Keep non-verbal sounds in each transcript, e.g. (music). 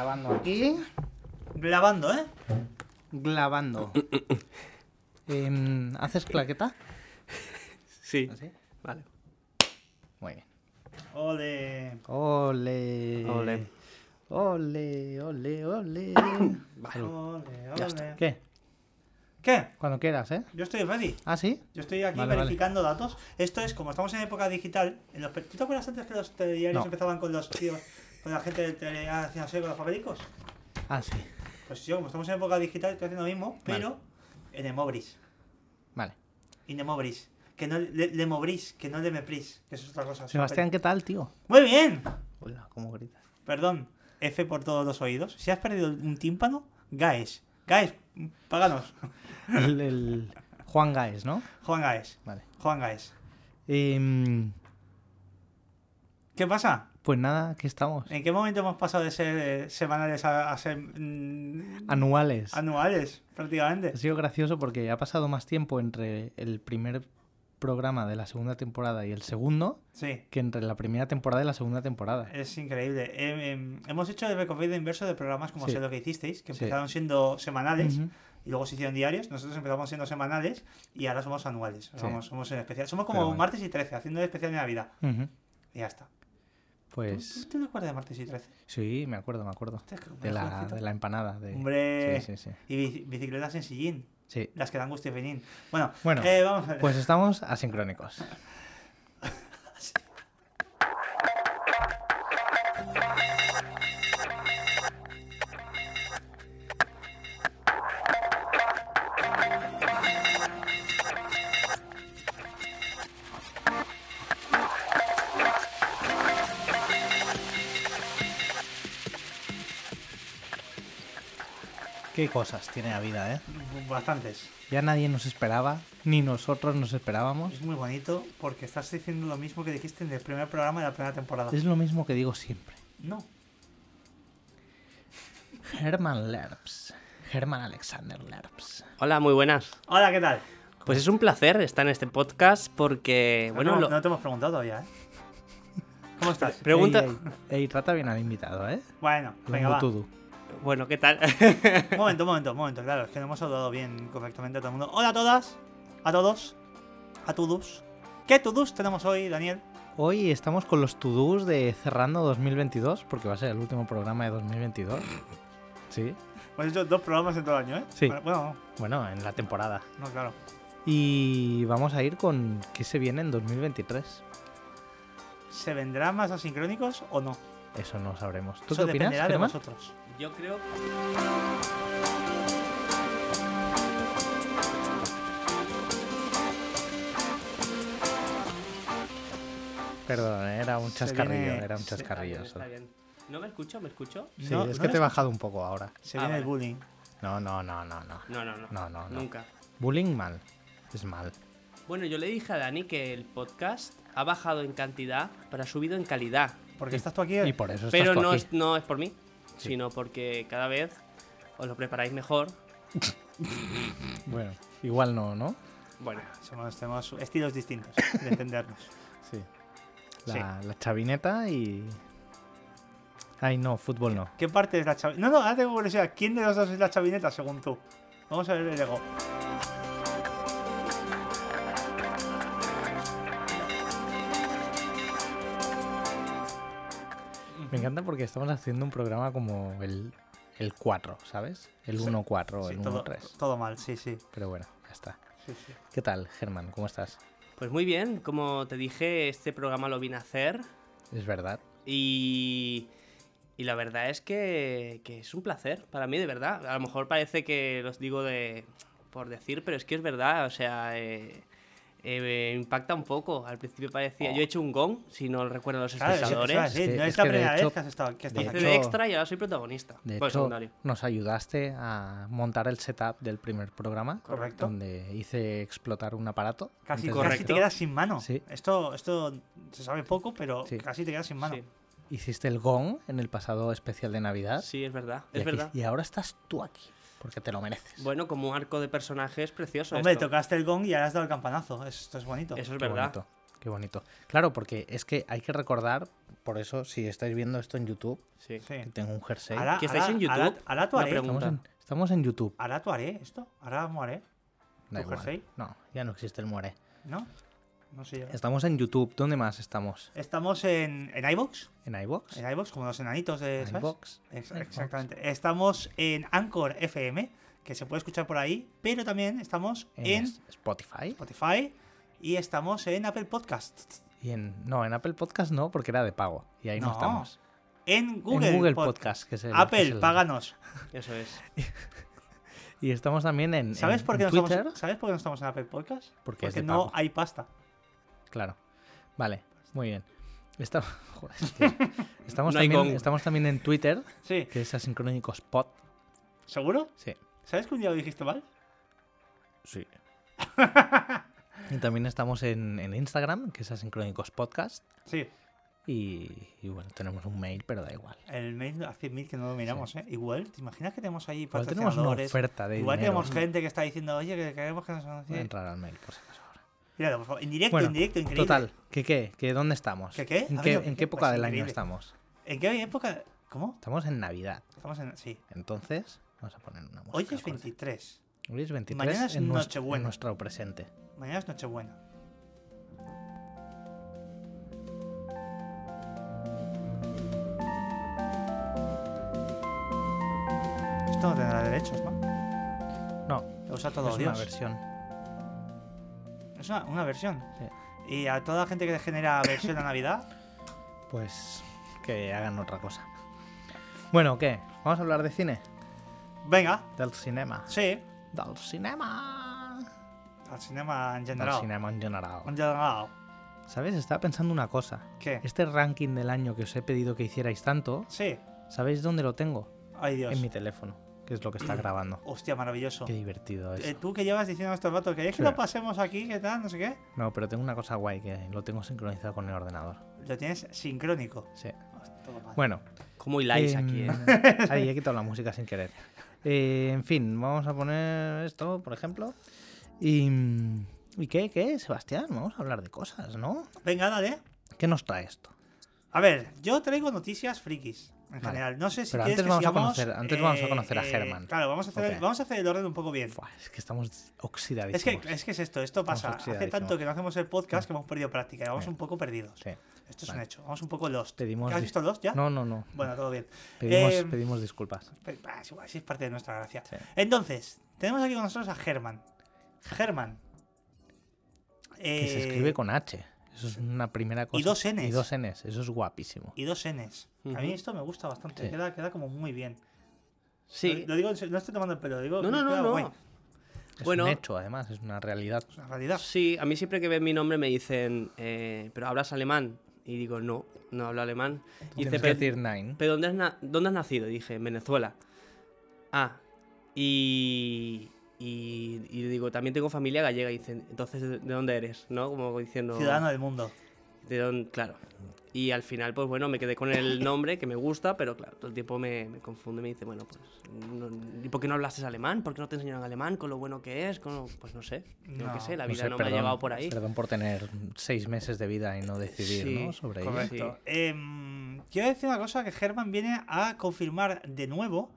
Grabando aquí. Grabando, ¿eh? Grabando. (laughs) Em, ¿Haces claqueta? Sí. ¿Así? Vale. Muy bien. Ole. Ole. Ole. Ole, ole, ole. (coughs) Salud. Ole, Ya ole. está. ¿Qué? ¿Qué? Cuando quieras, ¿eh? Yo estoy ready. ¿Ah, sí? Yo estoy aquí Vale, vale. verificando datos. Esto es como estamos en época digital. En los, pe- ¿Tú te acuerdas antes que los telediarios No. empezaban con los tíos, con la gente telediario haciendo así con los papélicos? Ah, sí. Pues yo, como estamos en época digital, estoy haciendo lo mismo, pero en Emobris. Vale. In Emobris. Que no le, le mobris, que no le mepris, que eso es otra cosa. Sebastián, ¿qué tal, tío? Muy bien. Hola, ¿cómo gritas? Perdón, F por todos los oídos. Si has perdido un tímpano, Gaes. Gaes, páganos. El, el Juan Gaes, ¿no? Juan Gaes. Vale. Juan Gaes. Em, ¿Qué pasa? Pues nada, aquí estamos. ¿En qué momento hemos pasado de ser eh, semanales a, a ser mm, Anuales. anuales, prácticamente? Ha sido gracioso porque ha pasado más tiempo entre el primer programa de la segunda temporada y el segundo Sí, que entre la primera temporada y la segunda temporada. es increíble. Eh, em, hemos hecho el recorrido inverso de programas como Sí. sé lo que hicisteis, que Sí. empezaron siendo semanales y luego se hicieron diarios. Nosotros empezamos siendo semanales y ahora somos anuales. Somos, somos en especial. Somos como bueno. martes y 13, haciendo el especial de Navidad. Y ya está. Pues ¿Tú te acuerdas de martes y 13? sí, me acuerdo, me acuerdo. De la, de la empanada. De... Hombre. Sí, sí, sí. Y bici- bicicletas en sillín. Sí. Las que dan gusto y fenín. Bueno, Bueno, eh, vamos a ver. Pues estamos asincrónicos. (laughs) Qué cosas tiene la vida, ¿eh? Bastantes. Ya nadie nos esperaba, ni nosotros nos esperábamos. Es muy bonito porque estás diciendo lo mismo que dijiste en el primer programa de la primera temporada. Es lo mismo que digo siempre. No. Herman Lerps. Herman Alexander Lerps. Hola, muy buenas. Hola, ¿qué tal? Pues es un placer estar en este podcast porque, bueno, no, lo- no te hemos preguntado todavía, ¿eh? ¿Cómo estás? pregunta... Ey, ey, ey, trata bien al invitado, ¿eh? Bueno, venga, va. Bueno, ¿qué tal? Un (laughs) momento, un momento, un momento. Claro, es que no hemos saludado bien correctamente a todo el mundo. Hola a todas, a todos, a todos. ¿Qué todos tenemos hoy, Daniel? Hoy estamos con los to-dos de cerrando 2022, porque va a ser el último programa de 2022. Sí, Hemos hecho dos programas en todo el año, ¿eh? Sí. Bueno, Bueno, bueno, en la temporada. no, claro. Y vamos a ir con qué se viene en 2023. ¿Se vendrán más asincrónicos o no? Eso no sabremos. ¿Tú Eso qué opinas, dependerá de vosotros. Yo creo... Perdón, eh, era un chascarrillo, viene- era un chascarrillo. Está solo. bien. ¿No me escucho? ¿Me escucho? Sí, No, es no que te he bajado un poco ahora. Se Ah, viene el bullying. No, no, no, no, no. No, no, no. No, no, no. Nunca. Bullying mal. Es mal. Bueno, yo le dije a Dani que el podcast ha bajado en cantidad, pero ha subido en calidad. Porque estás tú aquí. Y por eso estás Pero tú no aquí. es, no es por mí, Sí. sino porque cada vez os lo preparáis mejor. (laughs) Bueno, igual no, ¿no? Bueno, Somos, tenemos estilos distintos de (laughs) entendernos. Sí. La, la chavineta y. Ay, no, fútbol no. ¿Qué parte es la chavineta? No, no, ahora tengo curiosidad. ¿Quién de los dos es la chavineta según tú? Vamos a ver el ego. Me encanta porque estamos haciendo un programa como el, el 4, ¿sabes? El 1-4 o Sí, el todo, 1-3. todo mal, sí, sí. Pero bueno, ya está. sí, sí. ¿Qué tal, Germán? ¿Cómo estás? pues muy bien, como te dije, este programa lo vine a hacer ¿Es verdad? y, y la verdad es que, que es un placer para mí, de verdad. A lo mejor parece que los digo de por decir, pero es que es verdad, o sea, eh, eh, impacta un poco. Al principio parecía, yo he hecho un gong, si no recuerdo los Claro, espectadores. Es que- no es, es la que de primera hecho- vez que has estado que estás de hecho- extra y ahora soy protagonista. De hecho, secundario. nos ayudaste a montar el setup del primer programa. Correcto. Donde hice explotar un aparato. Casi, casi te quedas sin mano. Sí. Esto, esto se sabe poco, pero Sí. casi te quedas sin mano. Sí, Hiciste el gong en el pasado especial de Navidad. sí, es verdad, y es aquí- verdad. Y ahora estás tú aquí. Porque te lo mereces. Bueno, como un arco de personajes precioso. Hombre, esto. tocaste el gong y ahora has dado el campanazo. Esto es bonito. Eso es Qué verdad. bonito. Qué bonito. Claro, porque es que hay que recordar, por eso, si estáis viendo esto en YouTube, Sí. Que tengo un jersey. Ahora, ¿Que estáis ahora- en YouTube? Ahora, ahora tú haré. Estamos en, estamos en YouTube. Ahora tú haré esto. Ahora. Da ¿Tu igual. jersey? No, ya no existe el muere. ¿No? No sé yo. Estamos en YouTube. ¿Dónde más estamos? Estamos en, en iVoox. ¿En iBox? En iVoox, como los enanitos de. ¿sabes? Ex- iVoox. Exactamente. Estamos en Anchor FM, que se puede escuchar por ahí, pero también estamos En, Spotify. Spotify y estamos en Apple Podcasts. Y en, no, en Apple Podcast no, porque era de pago. Y ahí no, No, estamos. En Google, en Google Pod- Podcast, que es el. Apple, es el- páganos. Eso es. (laughs) Y estamos también en, ¿Sabes en- por, qué en no Twitter. estamos, ¿Sabes por qué no estamos en Apple Podcast? Porque es Porque de no pago. hay pasta. Claro. Vale, muy bien. Está- (laughs) joder, (laughs) estamos, No también, estamos también en Twitter, Sí. que es Asincrónico Spot. ¿Seguro? Sí. ¿Sabes que un día lo dijiste mal? Sí. (laughs) y también estamos en, en Instagram, que es Asincrónicos Podcast. Sí. Y, y bueno, tenemos un mail, pero da igual. El mail hace mil que no lo miramos, ¿eh? Igual, ¿te imaginas que tenemos ahí Igual tenemos una oferta de Igual dinero. tenemos gente que está diciendo, oye, que queremos que nos anuncie. entrar al mail, por si acaso. Mira, por favor, en directo, Bueno, en directo, increíble. Total, ¿qué qué? ¿Qué dónde estamos? ¿Qué qué? ¿En A qué, ver, en ¿qué? qué época Pues del año estamos? ¿En qué época? ¿Cómo? Estamos en Navidad. Estamos en. Sí. Entonces, vamos a poner una música. Hoy es joder. 23. Hoy es 23 Mañana es en, Nochebuena. en nuestro presente. Mañana es Nochebuena. Esto no tendrá derechos, ¿no? No, Lo usa todo es Dios. una versión. Es una, una versión. Sí. Y a toda la gente que genera versión a Navidad, Pues que hagan otra cosa. Bueno, ¿qué? ¿Vamos a hablar de cine? venga, Del cinema. sí, Del cinema. al cinema en Del general. cinema en general. En general. ¿Sabes? Estaba pensando una cosa. ¿Qué? Este ranking del año que os he pedido que hicierais tanto, Sí. ¿sabéis dónde lo tengo? Ay, Dios. En mi teléfono, que es lo que está grabando. (clears throat) Hostia, maravilloso. Qué divertido es. Eh, Tú que llevas diciendo estos rato que es que Sí. lo pasemos aquí, ¿qué tal? No sé qué. No, pero tengo una cosa guay que lo tengo sincronizado con el ordenador. Lo tienes sincrónico. Sí. Bueno, Como hiláis Em, aquí, ¿eh? (laughs) Ahí he quitado la música sin querer. Eh, en fin, vamos a poner esto, por ejemplo. Y, ¿Y qué, qué, Sebastián? Vamos a hablar de cosas, ¿no? Venga, dale. ¿Qué nos trae esto? A ver, yo traigo noticias frikis. En Vale. general, no sé si Pero antes que vamos a sigamos, conocer- antes vamos a eh, conocer a eh, Germán. Claro, vamos a hacer, vamos a hacer el orden un poco bien. Es que estamos Es oxidadísimos. que, es que es esto, esto pasa. Hace tanto que no hacemos el podcast que hemos perdido práctica. y Vamos un poco perdidos. Sí. Esto es Vale. un hecho. Vamos un poco lost. Pedimos ¿Has visto Lost ya? No, no, no. Bueno, todo bien. Pedimos, Eh, pedimos disculpas. Es igual, sí es parte de nuestra gracia. Sí. Entonces, tenemos aquí con nosotros a Germán. Germán. Que se Eh, escribe con H. Eso es una primera cosa. dos Ns. Y dos Ns. Eso es guapísimo. Y dos Ns. A mí esto me gusta bastante. Sí. Queda, queda como muy bien. Sí. Lo, lo digo, no estoy tomando el pelo, digo. No, no, no, no. guay. Es Bueno. un hecho, además. Es una realidad. Es una realidad. Sí, a mí siempre que ven mi nombre me dicen, eh, ¿pero hablas alemán? Y digo, no, no hablo alemán. Y Tienes dice, que "Pero- decir nine. ¿pero dónde has, na- dónde has nacido? Y dije, en Venezuela. Ah, y, y, y digo, también tengo familia gallega. Y dicen, entonces, ¿de de dónde eres? ¿No? Como diciendo... Ciudadano del mundo. De dónde, claro. Y al final, pues bueno, me quedé con el nombre que me gusta, pero claro, todo el tiempo me, me confunde. Me dice, bueno, pues, no- ¿y por qué no hablaste alemán? ¿Por qué no te enseñaron alemán? Con lo bueno que es, con lo- pues no sé. Yo No, qué sé, la No vida sé, no me ha llegado por ahí. Perdón por tener seis meses de vida y no decidir Sí, ¿no? sobre ello. Correcto. Sí. Em, quiero decir una cosa que Germán viene a confirmar de nuevo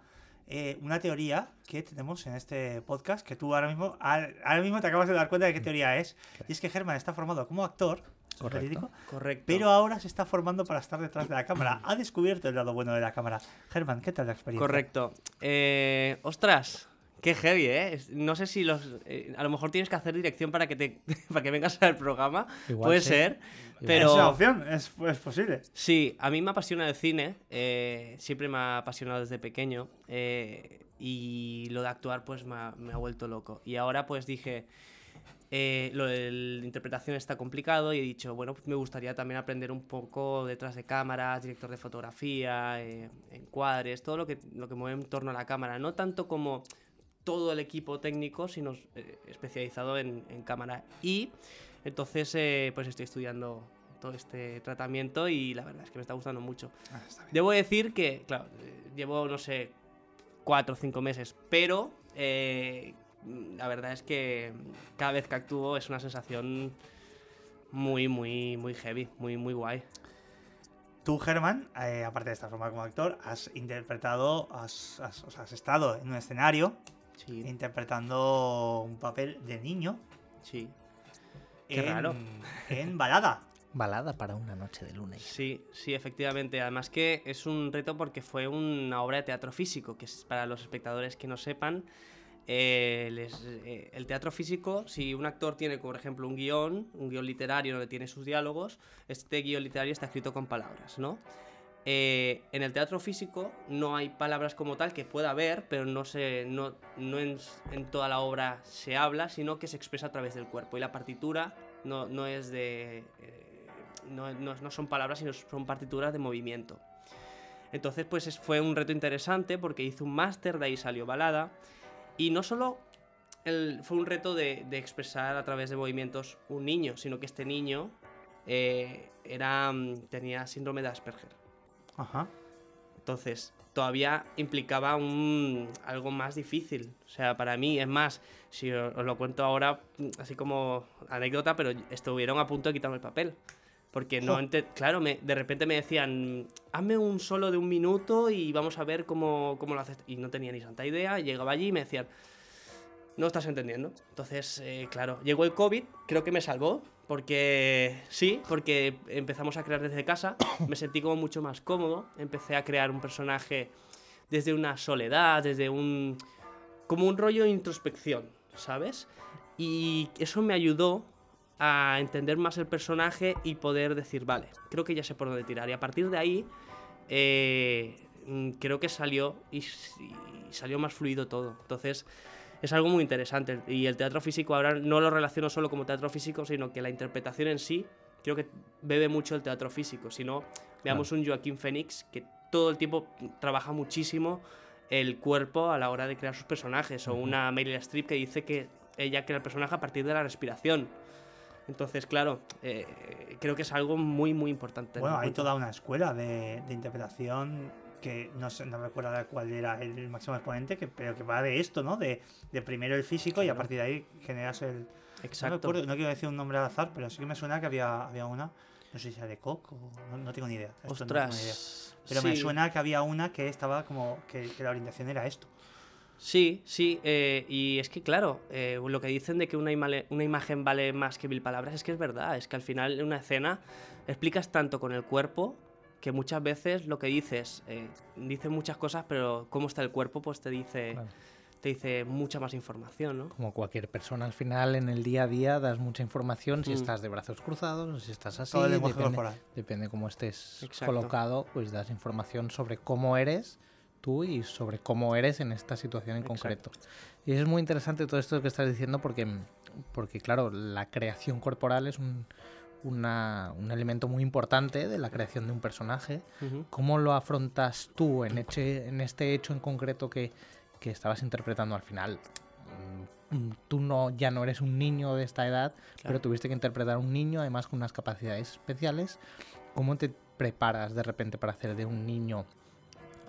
eh, una teoría que tenemos en este podcast que tú ahora mismo al- ahora mismo te acabas de dar cuenta de qué teoría es. Y es que Germán está formado como actor, Correcto. verídico, Correcto. pero ahora se está formando para estar detrás de la cámara. Ha descubierto el lado bueno de la cámara. Germán, ¿qué tal la experiencia? Correcto. Eh, ostras, qué heavy, ¿eh? No sé si los... eh, a lo mejor tienes que hacer dirección para que te (laughs) para que vengas al programa. Igual Puede sí. ser. Igual. Es una Pero opción, es, es posible. sí, a mí me apasiona el cine. eh, siempre me ha apasionado desde pequeño. eh, y lo de actuar pues me ha, me ha vuelto loco. Y ahora pues dije... eh, lo de la interpretación está complicado y he dicho, bueno, pues me gustaría también aprender un poco detrás de cámaras, director de fotografía, eh, encuadres, todo lo que, lo que mueve en torno a la cámara. No tanto como todo el equipo técnico, sino eh, especializado en, en cámara. Y entonces, eh, pues estoy estudiando todo este tratamiento y la verdad es que me está gustando mucho. Ah, está. Debo decir que, claro, eh, llevo, no sé, cuatro o cinco meses, pero eh, la verdad es que cada vez que actúo es una sensación muy, muy, muy heavy, muy, muy guay. Tú, Germán, eh, aparte de esta forma como actor, has interpretado, has, has- o sea, has estado en un escenario Sí, interpretando un papel de niño sí. Qué en, raro. en balada. (laughs) Balada para una noche de luna. Sí, sí, efectivamente. Además que es un reto porque fue una obra de teatro físico, que es para los espectadores que no sepan. eh, les- eh, el teatro físico, si un actor tiene, por ejemplo, un guion, un guion literario donde tiene sus diálogos, este guion literario está escrito con palabras, ¿no? Eh, en el teatro físico no hay palabras como tal que pueda haber, pero no, se, no, no en, en toda la obra se habla, sino que se expresa a través del cuerpo. Y la partitura no, no es de. eh, no, son palabras, sino son partituras de movimiento. Entonces, pues es- fue un reto interesante porque hice un máster, de ahí salió balada. Y no solo el- fue un reto de, de expresar a través de movimientos un niño, sino que este niño eh, era, mm, tenía síndrome de Asperger. Ajá. Entonces, todavía implicaba un, algo más difícil. O sea, para mí, es más, si os, os lo cuento ahora, así como anécdota, pero estuvieron a punto de quitarme el papel. Porque no, ente- claro, me, de repente me decían, hazme un solo de un minuto y vamos a ver cómo, cómo lo haces. Y no tenía ni santa idea, llegaba allí y me decían, no estás entendiendo. Entonces, eh, claro, llegó el COVID, creo que me salvó, porque sí, porque empezamos a crear desde casa, (coughs) me sentí como mucho más cómodo, empecé a crear un personaje desde una soledad, desde un... como un rollo de introspección, ¿sabes? Y eso me ayudó a entender más el personaje y poder decir, vale, creo que ya sé por dónde tirar. Y a partir de ahí, eh, mm, creo que salió y, y salió más fluido todo. Entonces, es algo muy interesante. Y el teatro físico ahora no lo relaciono solo como teatro físico, sino que la interpretación en sí creo que bebe mucho el teatro físico. Si no, veamos un Joaquín Phoenix que todo el tiempo trabaja muchísimo el cuerpo a la hora de crear sus personajes. O una Meryl Streep que dice que ella crea el personaje a partir de la respiración. Entonces, claro, eh, creo que es algo muy, muy importante. Bueno, en hay cuenta. toda una escuela de, de interpretación que no sé, no recuerdo ahora cuál era el máximo exponente, que, pero que va de esto, ¿no? De, de primero el físico y a partir de ahí generas el... No, Exacto. recuerdo, no quiero decir un nombre al azar, pero sí que me suena que había, había una, no sé si era de Coco, no, no tengo ni idea. esto no tengo ni idea. Ostras. Pero me suena que había una que estaba como que, que la orientación era esto. Sí, sí, eh, y es que claro, eh, lo que dicen de que una, una imagen vale más que mil palabras es que es verdad, es que al final en una escena explicas tanto con el cuerpo que muchas veces lo que dices, eh, dice muchas cosas, pero cómo está el cuerpo pues te dice, Claro. te dice mucha más información, ¿no? Como cualquier persona, al final en el día a día das mucha información si Mm. estás de brazos cruzados, o si estás así, Todo el lenguaje depende, corporal. depende cómo estés Exacto. colocado, pues das información sobre cómo eres tú y sobre cómo eres en esta situación en Exacto. concreto. Y es muy interesante todo esto que estás diciendo porque, porque claro, la creación corporal es un, una- un elemento muy importante de la creación de un personaje. Ujú. ¿Cómo lo afrontas tú en, eche- en este hecho en concreto que, que estabas interpretando al final? Mm, Tú no, ya no eres un niño de esta edad, pero tuviste que interpretar a un niño, además con unas capacidades especiales. ¿Cómo te preparas de repente para hacer de un niño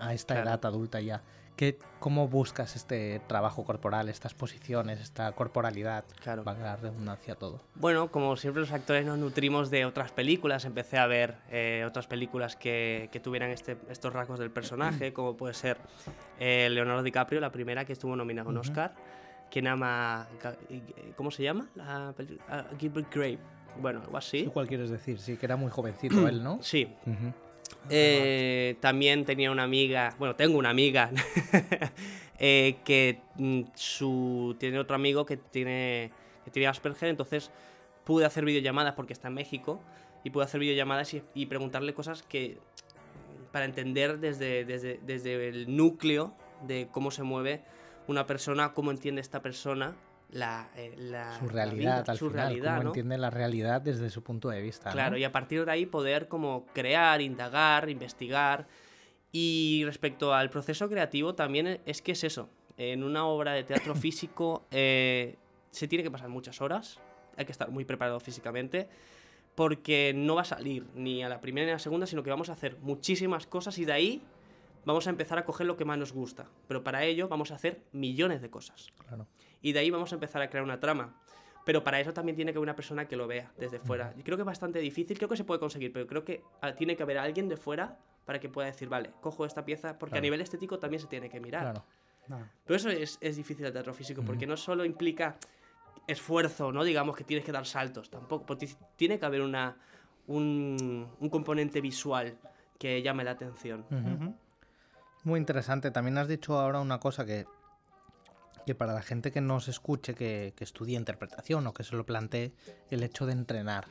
a esta Claro. edad adulta ya? ¿Qué, ¿Cómo buscas este trabajo corporal, estas posiciones, esta corporalidad? Claro. Valga la redundancia todo. Bueno, como siempre los actores nos nutrimos de otras películas, empecé a ver eh, otras películas que, que tuvieran este, estos rasgos del personaje, como puede ser eh, Leonardo DiCaprio, la primera que estuvo nominada a un. Oscar, quien ama... ¿Cómo se llama? La peli- ah, Gilbert Grape. Bueno, algo así. ¿Sí? ¿Cuál quieres decir? Sí, que era muy jovencito él, ¿no? Sí. Ujú. Eh, también tenía una amiga, bueno, tengo una amiga (laughs) eh, que mm, su, tiene otro amigo que tiene, que tiene Asperger, entonces pude hacer videollamadas porque está en México y pude hacer videollamadas y, y preguntarle cosas que para entender desde, desde, desde el núcleo de cómo se mueve una persona, cómo entiende esta persona la, eh, la- Su la realidad, vida, al su final, realidad, cómo ¿no? entiende la realidad desde su punto de vista. ¿no? Claro, y a partir de ahí poder como crear, indagar, investigar. Y respecto al proceso creativo también es que es eso. En una obra de teatro (coughs) físico eh, se tiene que pasar muchas horas, hay que estar muy preparado físicamente, porque no va a salir ni a la primera ni a la segunda, sino que vamos a hacer muchísimas cosas y de ahí vamos a empezar a coger lo que más nos gusta. Pero para ello vamos a hacer millones de cosas. Claro. Y de ahí vamos a empezar a crear una trama. Pero para eso también tiene que haber una persona que lo vea desde fuera. Y creo que es bastante difícil, creo que se puede conseguir, pero creo que ah, tiene que haber alguien de fuera para que pueda decir, vale, cojo esta pieza, porque a Claro. nivel estético también se tiene que mirar. Claro. No. Pero eso es, es difícil el teatro físico, porque no solo implica esfuerzo, ¿no? Digamos que tienes que dar saltos, tampoco, porque tiene que haber una, un, un componente visual que llame la atención. Ujú. Ujú. Muy interesante. También has dicho ahora una cosa que, que para la gente que nos escuche, que, que estudie interpretación o que se lo plantee, el hecho de entrenar.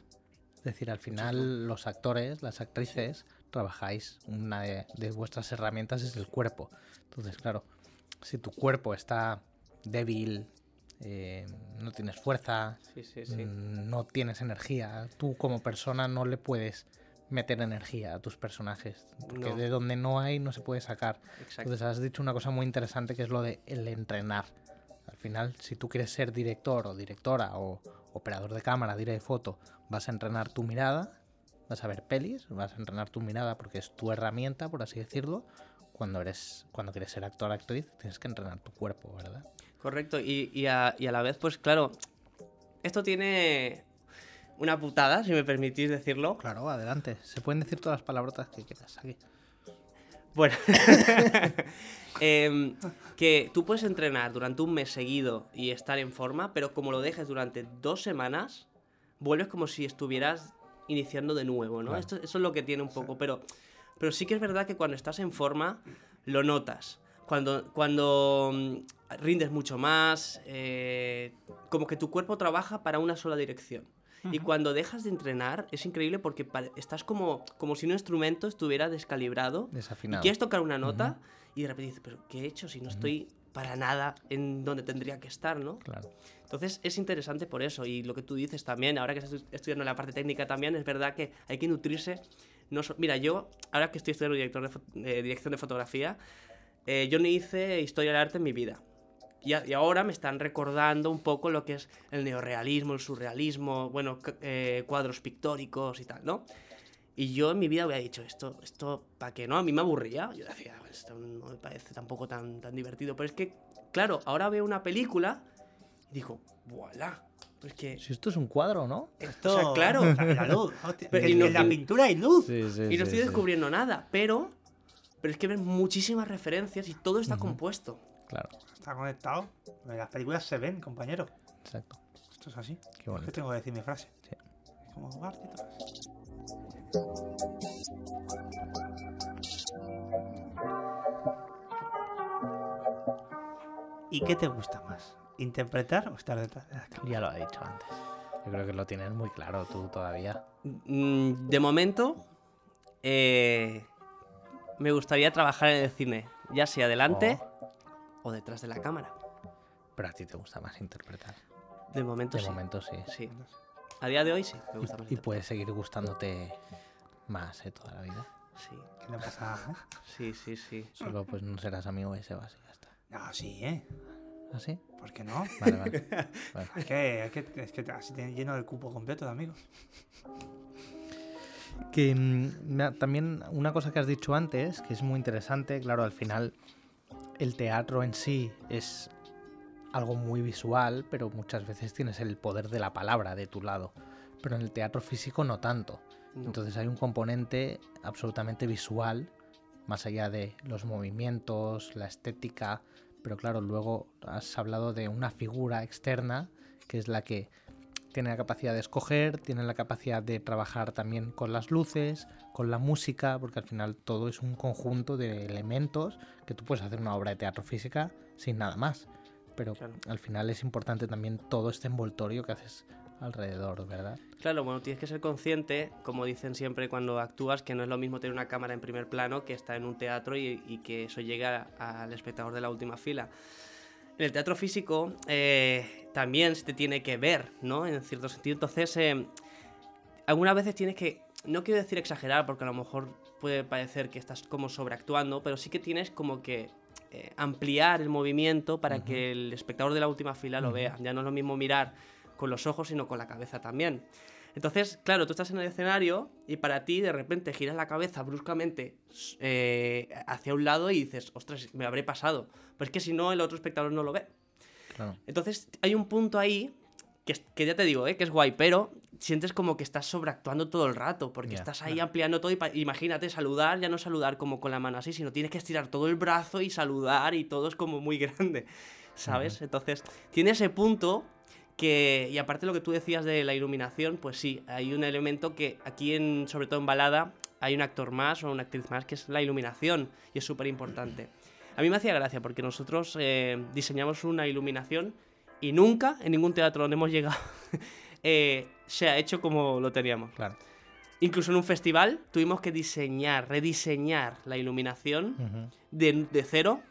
Es decir, al final los actores, las actrices, trabajáis, una de, de vuestras herramientas es el cuerpo. Entonces, claro, si tu cuerpo está débil, eh, no tienes fuerza, Sí, sí, sí. mm, no tienes energía, tú como persona no le puedes meter energía a tus personajes, porque No. de donde no hay no se puede sacar. Exacto. Entonces has dicho una cosa muy interesante que es lo de el entrenar. Al final, si tú quieres ser director o directora o operador de cámara, dire de foto, vas a entrenar tu mirada, vas a ver pelis, vas a entrenar tu mirada porque es tu herramienta, por así decirlo. Cuando eres, cuando quieres ser actor o actriz, tienes que entrenar tu cuerpo, ¿verdad? Correcto, y, y a, y a la vez, pues claro, esto tiene una putada, si me permitís decirlo. Claro, adelante. Se pueden decir todas las palabrotas que quieras aquí. Bueno, (laughs) (laughs) Em, que tú puedes entrenar durante un mes seguido y estar en forma, pero como lo dejes durante dos semanas, vuelves como si estuvieras iniciando de nuevo, ¿no? Claro. Esto, eso es lo que tiene un poco, pero, pero sí que es verdad que cuando estás en forma, lo notas. Cuando, cuando mm, rindes mucho más, eh, como que tu cuerpo trabaja para una sola dirección. Y cuando dejas de entrenar, es increíble porque estás como, como si un instrumento estuviera descalibrado y Desafinado. quieres tocar una nota y de repente dices, pero ¿qué he hecho si no estoy para nada en donde tendría que estar, ¿no? Claro. Entonces es interesante por eso y lo que tú dices también, ahora que estoy estudiando la parte técnica también, es verdad que hay que nutrirse. No so- Mira, yo, ahora que estoy estudiando director de eh, dirección de fotografía, eh, yo no hice historia del arte en mi vida. Y, a- y ahora me están recordando un poco lo que es el neorrealismo, el surrealismo, bueno, eh, cuadros pictóricos y tal, ¿no? Y yo en mi vida había dicho, esto, esto ¿para qué no? A mí me aburría. Yo decía, esto no me parece tampoco tan, tan divertido. Pero es que, claro, ahora veo una película y digo, voilà. Pues que... Si esto es un cuadro, ¿no? Esto, O sea, claro. La, luz. (laughs) hostia, Pero en, y no- en la pintura hay luz. Sí, sí, Y no estoy descubriendo nada, pero... Pero es que ven muchísimas referencias y todo está compuesto. Claro, Está conectado. Las películas se ven, compañero. exacto. Esto es así. Qué Es tengo que decir mi frase. Sí. Como Bartitos. ¿Y qué te gusta más? ¿Interpretar o estar detrás de la cámara? Ya lo ha dicho antes. Yo creo que lo tienes muy claro tú todavía. Mm, De momento, eh, me gustaría trabajar en el cine, ya sea delante o detrás de la cámara. Pero a ti te gusta más interpretar. De momento De sí. momento sí. Sí. A día de hoy sí, me gusta más. Y, y interpretar. puede seguir gustándote más ¿eh? toda la vida. Sí, ¿Qué le pasa? (laughs) sí, sí, sí. Solo pues no serás amigo de Sebas y ya está. No, sí, ¿eh? ¿Ah, sí? ¿Por qué no? Vale, vale. (laughs) Vale. Es que, es que, es que así tiene lleno el cupo completo de amigos. Que mm, también una cosa que has dicho antes, que es muy interesante, claro, al final el teatro en sí es algo muy visual, pero muchas veces tienes el poder de la palabra de tu lado. Pero en el teatro físico no tanto. No. Entonces hay un componente absolutamente visual, más allá de los movimientos, la estética, pero claro, luego has hablado de una figura externa, que es la que tiene la capacidad de escoger, tiene la capacidad de trabajar también con las luces, con la música, porque al final todo es un conjunto de elementos que tú puedes hacer una obra de teatro física sin nada más. Pero Claro. al final es importante también todo este envoltorio que haces alrededor, ¿verdad? Claro, bueno, tienes que ser consciente, como dicen siempre cuando actúas, que no es lo mismo tener una cámara en primer plano que estar en un teatro y, y que eso llega al espectador de la última fila. En el teatro físico eh, también se te tiene que ver, ¿no? En cierto sentido. Entonces, eh, algunas veces tienes que, no quiero decir exagerar, porque a lo mejor puede parecer que estás como sobreactuando, pero sí que tienes como que eh, ampliar el movimiento para que el espectador de la última fila lo vea. Ya no es lo mismo mirar con los ojos, sino con la cabeza también. Entonces, claro, tú estás en el escenario y para ti de repente giras la cabeza bruscamente eh, hacia un lado y dices, ostras, me habré pasado. Pero es que si no, el otro espectador no lo ve. Claro. Entonces, hay un punto ahí que, ya te digo, ¿eh? que es guay, pero sientes como que estás sobreactuando todo el rato, porque estás ahí ampliando todo y imagínate saludar, ya no saludar como con la mano así, sino tienes que estirar todo el brazo y saludar y todo es como muy (laughs) grande, ¿sabes? Entonces, tiene ese punto que, y aparte lo que tú decías de la iluminación, pues sí, hay un elemento que aquí, en, sobre todo en balada, hay un actor más o una actriz más, que es la iluminación, y es súper importante. A mí me hacía gracia porque nosotros eh, diseñamos una iluminación y nunca en ningún teatro donde hemos llegado (laughs) eh, se ha hecho como lo teníamos. Claro. Incluso en un festival tuvimos que diseñar, rediseñar la iluminación de, de cero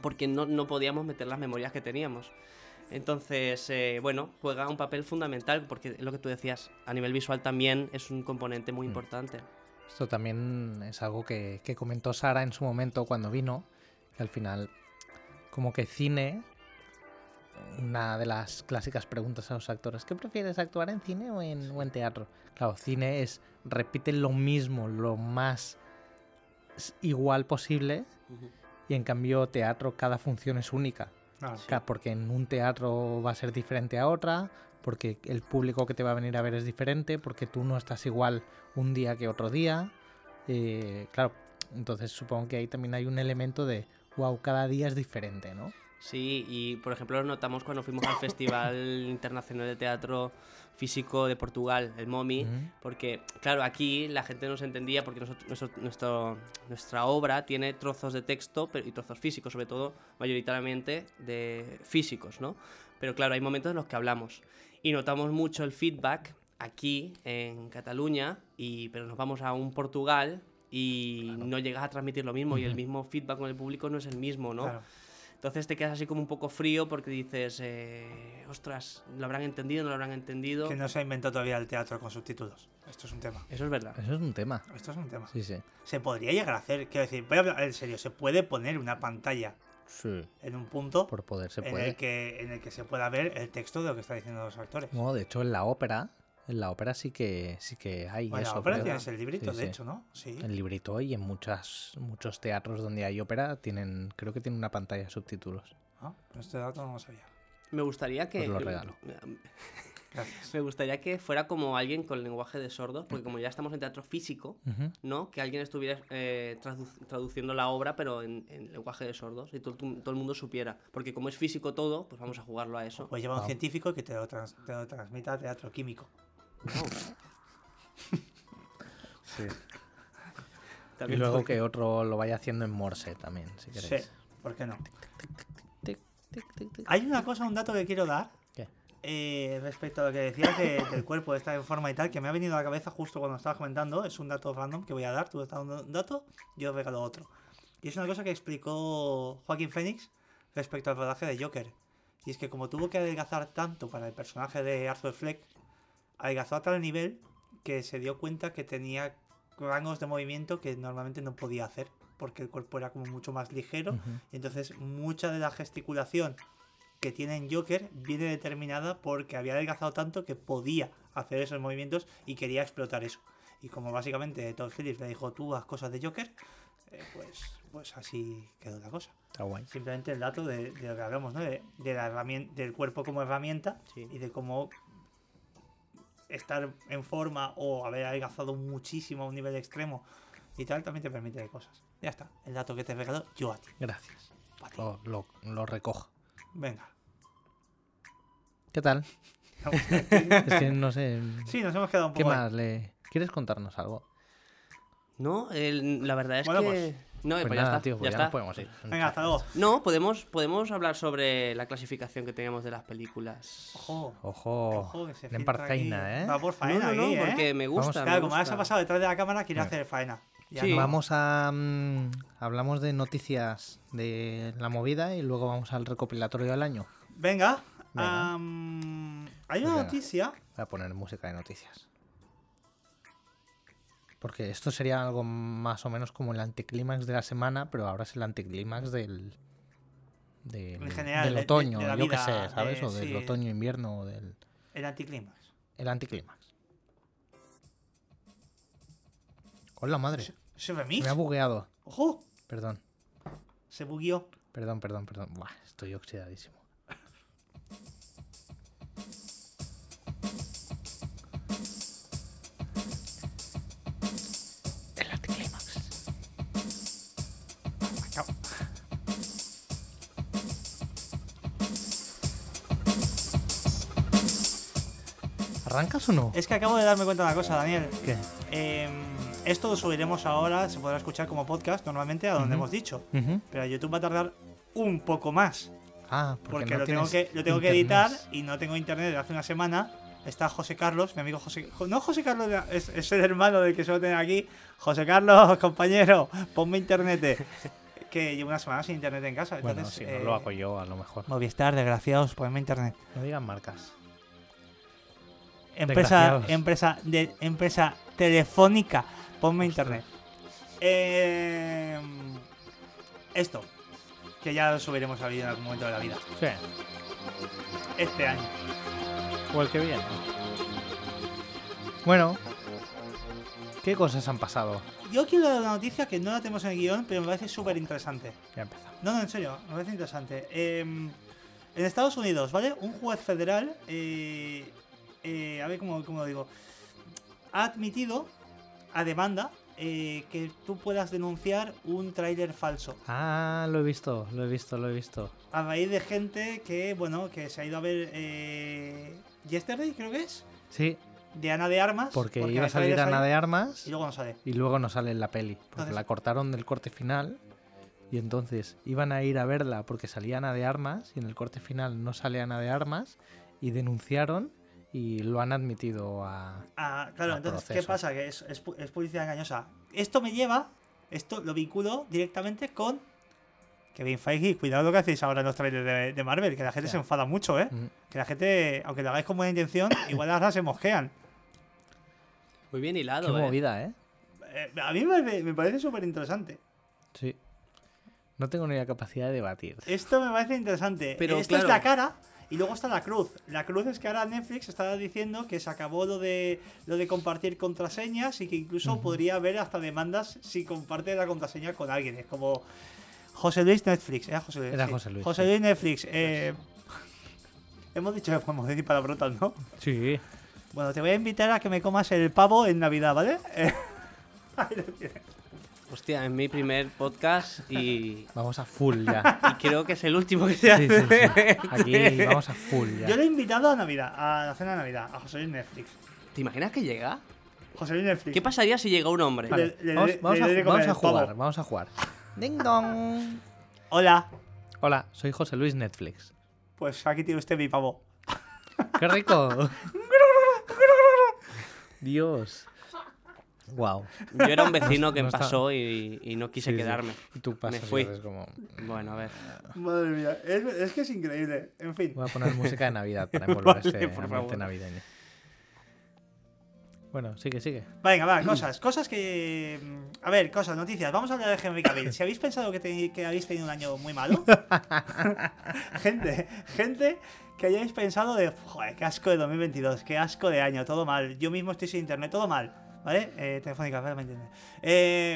porque no, no podíamos meter las memorias que teníamos. Entonces, eh, bueno, juega un papel fundamental porque lo que tú decías, a nivel visual también es un componente muy Mm. importante. Esto también es algo que, que comentó Sara en su momento cuando vino, que al final, como que cine, una de las clásicas preguntas a los actores, ¿qué prefieres, actuar en cine o en, o en teatro? Claro, cine es, repite lo mismo, lo más igual posible, y en cambio teatro cada función es única. Ca- Porque en un teatro va a ser diferente a otra, porque el público que te va a venir a ver es diferente, porque tú no estás igual un día que otro día. Eh, claro, entonces supongo que ahí también hay un elemento de, wow, cada día es diferente, ¿no? Sí, y por ejemplo lo notamos cuando fuimos al (coughs) Festival Internacional de Teatro Físico de Portugal, el MOMI, Ujú. porque claro, aquí la gente no se entendía porque nosotros, nuestro- nuestro- nuestra obra tiene trozos de texto pero, y trozos físicos, sobre todo mayoritariamente de físicos, ¿no? Pero claro, hay momentos en los que hablamos y notamos mucho el feedback aquí en Cataluña, y, pero nos vamos a un Portugal y no llegas a transmitir lo mismo y el mismo feedback con el público no es el mismo, ¿no? claro. Entonces te quedas así como un poco frío porque dices, eh, ostras, ¿lo habrán entendido? ¿No lo habrán entendido? Que no se ha inventado todavía el teatro con subtítulos. Esto es un tema. Eso es verdad. Eso es un tema. Esto es un tema. Sí, sí. Se podría llegar a hacer, quiero decir, voy a hablar en serio, se puede poner una pantalla Sí. en un punto Por poder se en, puede. el que, en el que se pueda ver el texto de lo que están diciendo los actores. No, de hecho en la ópera, en la ópera sí que sí que hay bueno, eso. ópera creo. tienes el librito, Sí, de sí. hecho, ¿no? Sí. El librito y en muchas, muchos teatros donde hay ópera tienen, creo que tienen una pantalla de subtítulos. Ah, este dato no lo sabía. Me gustaría que... Os lo regalo. (laughs) Gracias. Me gustaría que fuera como alguien con lenguaje de sordos, porque como ya estamos en teatro físico. ¿no? Que alguien estuviera eh, tradu- traduciendo la obra, pero en, en lenguaje de sordos, y todo, todo el mundo supiera. Porque como es físico todo, pues vamos a jugarlo a eso. Pues lleva un Wow. científico que te lo, trans- te lo transmita a teatro químico. (laughs) Y También luego que otro lo vaya haciendo en Morse también, si Sí, queréis. ¿por qué no? Tic, tic, tic, tic. Hay una cosa, un dato que quiero dar ¿Qué? eh, respecto a lo que decías de- del cuerpo, de estar en forma y tal, que me ha venido a la cabeza justo cuando estabas comentando. Es un dato random que voy a dar. Tú estás dando un dato, yo regalo otro. Y es una cosa que explicó Joaquín Phoenix respecto al rodaje de Joker. Y es que como tuvo que adelgazar tanto para el personaje de Arthur Fleck, adelgazó a tal nivel que se dio cuenta que tenía rangos de movimiento que normalmente no podía hacer, porque el cuerpo era como mucho más ligero. Ujú. Y entonces mucha de la gesticulación que tiene en Joker viene determinada porque había adelgazado tanto que podía hacer esos movimientos y quería explotar eso. Y como básicamente Todd Phillips le dijo tú haz cosas de Joker, eh, pues, pues así quedó la cosa. Está guay. Simplemente el dato de, de lo que hablamos, ¿no? De, de la herramien- del cuerpo como herramienta Sí. y de cómo estar en forma o haber adelgazado muchísimo a un nivel extremo y tal también te permite cosas. Ya está, el dato que te he regalado yo a ti. Gracias. ti. Lo, lo, lo recojo. Venga. ¿Qué tal? (laughs) Es que no sé. Sí, nos hemos quedado un ¿Qué poco. ahí. más le. ¿Quieres contarnos algo? No, el- la verdad es Bueno, que... pues- no, Pues pues nada, ya está. tío, pues ya ya, está. nos podemos ir. Venga, hasta luego. No, podemos, podemos hablar sobre la clasificación que teníamos de las películas. Ojo. Ojo. Ojo, que se filtra aquí. eh? Va por faena no, no, no, aquí, ¿eh? porque me gusta. Vamos, me Claro, como se ha pasado detrás de la cámara, quiere hacer faena. Ya Sí. no. Vamos a. mm, hablamos de noticias de la movida y luego vamos al recopilatorio del año. Venga. Venga. hay Pues una venga. noticia. Voy a poner música de noticias. Porque esto sería algo más o menos como el anticlímax de la semana, pero ahora es el anticlímax del. del, En general, del de- de- otoño, de la yo qué sé, ¿sabes? de- o del sí. otoño-invierno o del. El anticlímax. El anticlímax. Hola madre. ¿Ese Se remix? me ha bugueado. Ojo. Perdón. Se bugueó. Perdón, perdón, perdón. Buah, estoy oxidadísimo. ¿Arrancas o no? Es que acabo de darme cuenta de una cosa, Daniel. ¿Qué? Eh, esto lo subiremos ahora, se podrá escuchar como podcast normalmente a donde hemos dicho. Pero YouTube va a tardar un poco más. Ah, porque, Porque no lo, tengo que, lo tengo que editar y no tengo internet desde hace una semana. Está José Carlos, mi amigo José. No José Carlos, es, es el hermano del que suelo tener aquí. José Carlos, (laughs) compañero, ponme internet. Que llevo una semana sin internet en casa. Bueno, Entonces, si no eh, lo hago yo, a lo mejor. Movistar, desgraciados, ponme internet. No digan marcas. Empresa, empresa, de, empresa telefónica, ponme internet. Eh, esto, que ya lo subiremos al vídeo en algún momento de la vida. Sí. Este año. O el que viene. Bueno. ¿Qué cosas han pasado? Yo quiero dar una noticia que no la tenemos en el guion, pero me parece súper interesante. Ya empezamos. No, no, en serio, me parece interesante. Eh, en Estados Unidos, ¿vale? Un juez federal, eh, eh, a ver cómo, cómo lo digo, ha admitido a demanda eh, que tú puedas denunciar un tráiler falso. Ah, lo he visto, lo he visto, lo he visto. A raíz de gente que, bueno, que se ha ido a ver eh, Yesterday, creo que es, Sí, de Ana de Armas. porque, iba a salir Ana sale de Armas Y luego no sale. y luego no sale en la peli. Porque Entonces- la cortaron del corte final. Y entonces iban a ir a verla porque salía Ana de Armas y en el corte final no sale Ana de Armas y denunciaron y lo han admitido a... Ah, claro, a entonces, ¿qué pasa? Que es, es es publicidad engañosa. Esto me lleva, esto lo vinculo directamente con Kevin Feige. Cuidado lo que hacéis ahora en los trailers de, de Marvel, que la gente se enfada mucho, ¿eh? Mm. Que la gente, aunque lo hagáis con buena intención, (coughs) igual ahora se mosquean. Muy bien hilado, Qué ¿eh? movida, ¿eh? Eh, a mí me, parece- me parece súper interesante. Sí. No tengo ni la capacidad de debatir. Esto me parece interesante. Pero, Esto es claro. la cara y luego está la cruz. La cruz es que ahora Netflix está diciendo que se acabó lo de lo de compartir contraseñas y que incluso podría haber hasta demandas si comparte la contraseña con alguien. Es como José Luis Netflix. Era José Luis. Era sí. José Luis, José sí. Luis Netflix. eh, (laughs) Hemos dicho que podemos decir palabrotas, ¿no? Sí. Bueno, te voy a invitar a que me comas el pavo en Navidad, ¿vale? Eh, (laughs) ahí lo tienes. Hostia, es mi primer podcast y, (laughs) Vamos a full ya. y creo que es el último que se Sí, hace. sí, sí. Aquí (laughs) vamos a full ya. Yo le he invitado a Navidad, a la cena de Navidad, a José Luis Netflix. ¿Te imaginas que llega? José Luis Netflix. ¿Qué pasaría si llega un hombre? Vale, Le- le- vamos, le- vamos le a, vamos pavo. jugar, vamos a jugar. Ding dong. Hola, Hola, soy José Luis Netflix. pues aquí tiene usted mi pavo. ¡Qué rico! (laughs) Dios. Wow. Yo era un vecino que No está- pasó y, y no quise Sí, sí. quedarme. Y tú pasas Me fui. y como... Bueno, a ver. Madre mía, es, es que es increíble. En fin. Voy a poner música de Navidad para (laughs) envolver Vale, este por ambiente favor. navideño. Bueno, sigue, sigue. Venga, va, (clears throat) cosas. Cosas que. mm, A ver, cosas, noticias. Vamos a hablar de Henry Cavill. Si habéis pensado que, te- que habéis tenido un año muy malo. (laughs) gente, gente que hayáis pensado de. Joder, qué asco de 2022, qué asco de año, todo mal. Yo mismo estoy sin internet, todo mal. ¿Vale? Eh, telefónica, ¿vale? me entiendes. Eh,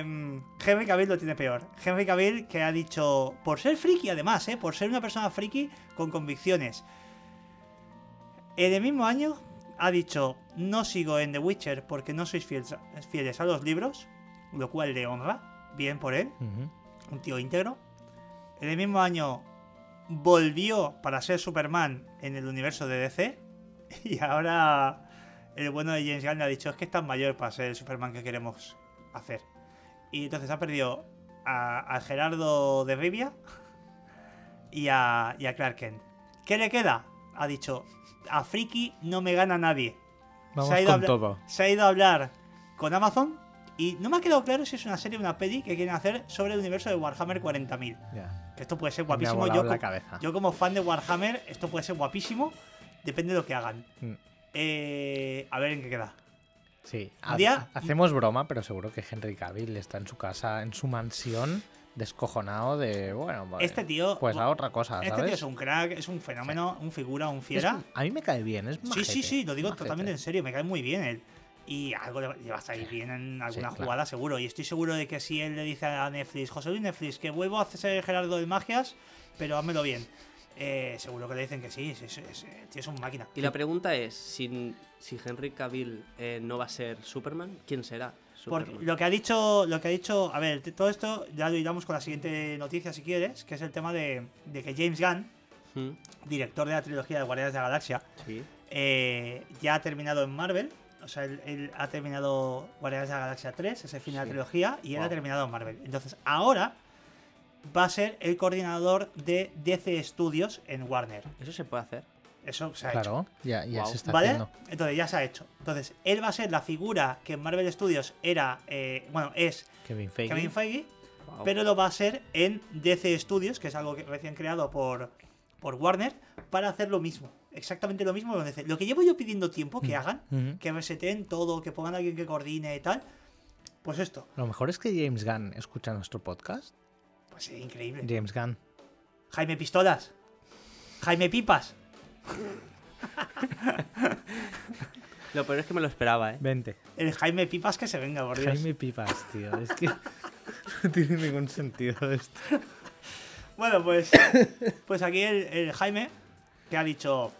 Henry Cavill lo tiene peor. Henry Cavill que ha dicho. Por ser friki, además, ¿eh? Por ser una persona friki con convicciones. En el mismo año ha dicho, no sigo en The Witcher porque no sois fieles, fieles a los libros, lo cual le honra, bien por él, un tío íntegro. En el mismo año volvió para ser Superman en el universo de DC (laughs) y ahora el bueno de James Gunn le ha dicho, es que estás mayor para ser el Superman que queremos hacer. Y entonces ha perdido a, a Gerardo de Rivia y a, y a Clark Kent. ¿Qué le queda? Ha dicho, a Friki no me gana nadie. Vamos Se ha ido a con hablar- todo. Se ha ido a hablar con Amazon y no me ha quedado claro si es una serie o una peli que quieren hacer sobre el universo de Warhammer 40.000. Ya. Que esto puede ser guapísimo. Yo, la co- cabeza. yo como fan de Warhammer, esto puede ser guapísimo. Depende de lo que hagan. Mm. Eh, a ver en qué queda. Sí, ha- día- hacemos broma, pero seguro que Henry Cavill está en su casa, en su mansión, descojonado de, bueno, pues, Este tío. pues a otra cosa, Este ¿sabes? tío es un crack, es un fenómeno, un figura, un Es- fiera. a mí me cae bien, es Sí, majete, sí, sí, lo digo majete. totalmente en serio, me cae muy bien él. Y algo le, va a salir bien en alguna claro. jugada, seguro. Y estoy seguro de que si él le dice a Netflix, José Luis Netflix, que vuelvo a ser Gerardo de Magias, pero házmelo bien. Eh, seguro que le dicen que sí, sí, sí, sí, el tío es un máquina. Y la pregunta es, si, si Henry Cavill eh, no va a ser Superman, ¿quién será Porque Superman? lo que ha dicho, lo que ha dicho, a ver, todo esto ya lo iremos con la siguiente noticia si quieres, que es el tema de, de que James Gunn, Mm, director de la trilogía de Guardianes de la Galaxia, Sí. eh, ya ha terminado en Marvel. O sea, él, él ha terminado Guardianes de la Galaxia 3, ese fin de la trilogía, y él ha terminado en Marvel. Entonces, ahora va a ser el coordinador de DC Studios en Warner. Eso se puede hacer. Eso se ha hecho. Claro, ya, ya se está ¿Vale? haciendo. Entonces ya se ha hecho. Entonces, él va a ser la figura que en Marvel Studios era, eh, bueno, es Kevin Feige. Kevin Feige, Guau. pero lo va a ser en DC Studios, que es algo que recién creado por, por Warner, para hacer lo mismo. Exactamente lo mismo. Lo que Lo que llevo yo pidiendo tiempo que hagan, Ujú. que reseten todo, que pongan a alguien que coordine y tal, pues esto. Lo mejor es que James Gunn escucha nuestro podcast. Pues es increíble. James Gunn. Jaime Pistolas. Jaime Pipas. (laughs) Lo peor es que me lo esperaba, ¿eh? Vente. El Jaime Pipas que se venga, por Dios. Jaime Pipas, tío. Es que (laughs) no tiene ningún sentido esto. Bueno, pues, pues aquí el, el Jaime, que ha dicho.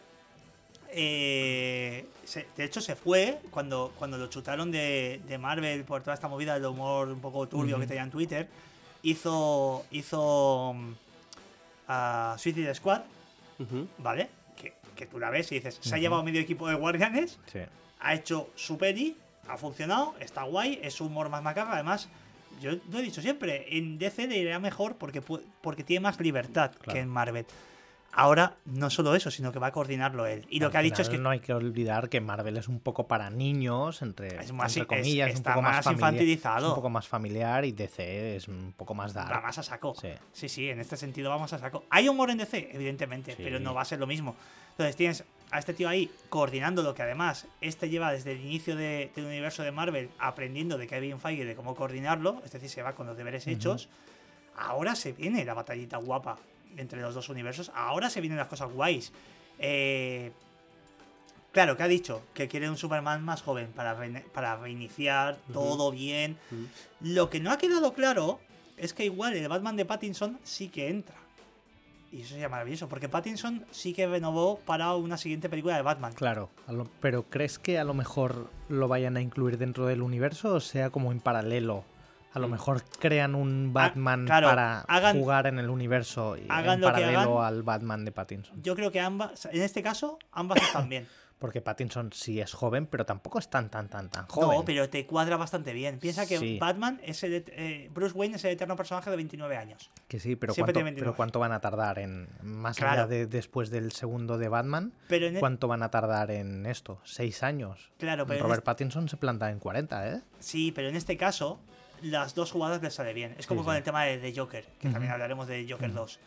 eh, se- de hecho, se fue cuando, cuando lo chutaron de, de Marvel por toda esta movida del humor un poco turbio que tenía en Twitter. Hizo. Hizo. A Suicide Squad. ¿vale? Que, que tú la ves y dices, se ha llevado medio equipo de guardianes, Sí. ha hecho su peli, ha funcionado, está guay, es un humor más macabro. Además, yo lo he dicho siempre, en DC le irá mejor porque, porque tiene más libertad Claro. que en Marvel. Ahora, no solo eso, sino que va a coordinarlo él. Y lo Al que ha dicho es que No hay que olvidar que Marvel es un poco para niños, entre, Es más- entre es- comillas, un está poco más, más infantilizado. es un poco más familiar y DC es un poco más dark. va más a saco. Sí. Sí, sí, en este sentido vamos a saco. Hay humor en DC, evidentemente, Sí. pero no va a ser lo mismo. Entonces tienes a este tío ahí coordinando lo que además este lleva desde el inicio de- del universo de Marvel aprendiendo de Kevin Feige de cómo coordinarlo, es decir, se va con los deberes hechos. Ahora se viene la batallita guapa entre los dos universos, ahora se vienen las cosas guays. Eh, claro, que ha dicho que quiere un Superman más joven para, para reiniciar todo bien. Lo que no ha quedado claro es que igual el Batman de Pattinson sí que entra. Y eso sería maravilloso, porque Pattinson sí que renovó para una siguiente película de Batman. Claro, pero ¿crees que a lo mejor lo vayan a incluir dentro del universo o sea como en paralelo? A lo Mm. mejor crean un Batman Ah, claro, para hagan- jugar en el universo y hagan en paralelo hagan. al Batman de Pattinson. Yo creo que ambas, en este caso, ambas están bien. (coughs) Porque Pattinson sí es joven, pero tampoco es tan, tan, tan, tan joven. No, pero te cuadra bastante bien. Piensa que Sí. Batman es el, eh, Bruce Wayne es el eterno personaje de 29 años. Que sí, pero Siempre ¿cuánto, tiene 29. pero ¿cuánto van a tardar en. Más Claro. allá de después del segundo de Batman, Pero e- ¿cuánto van a tardar en esto? ¿Seis años? claro, pero Robert este- Pattinson se planta en 40, ¿eh? sí, pero en este caso, las dos jugadas les sale bien. Es como Sí, con sí. el tema de, de Joker, que también hablaremos de Joker Ujú. 2.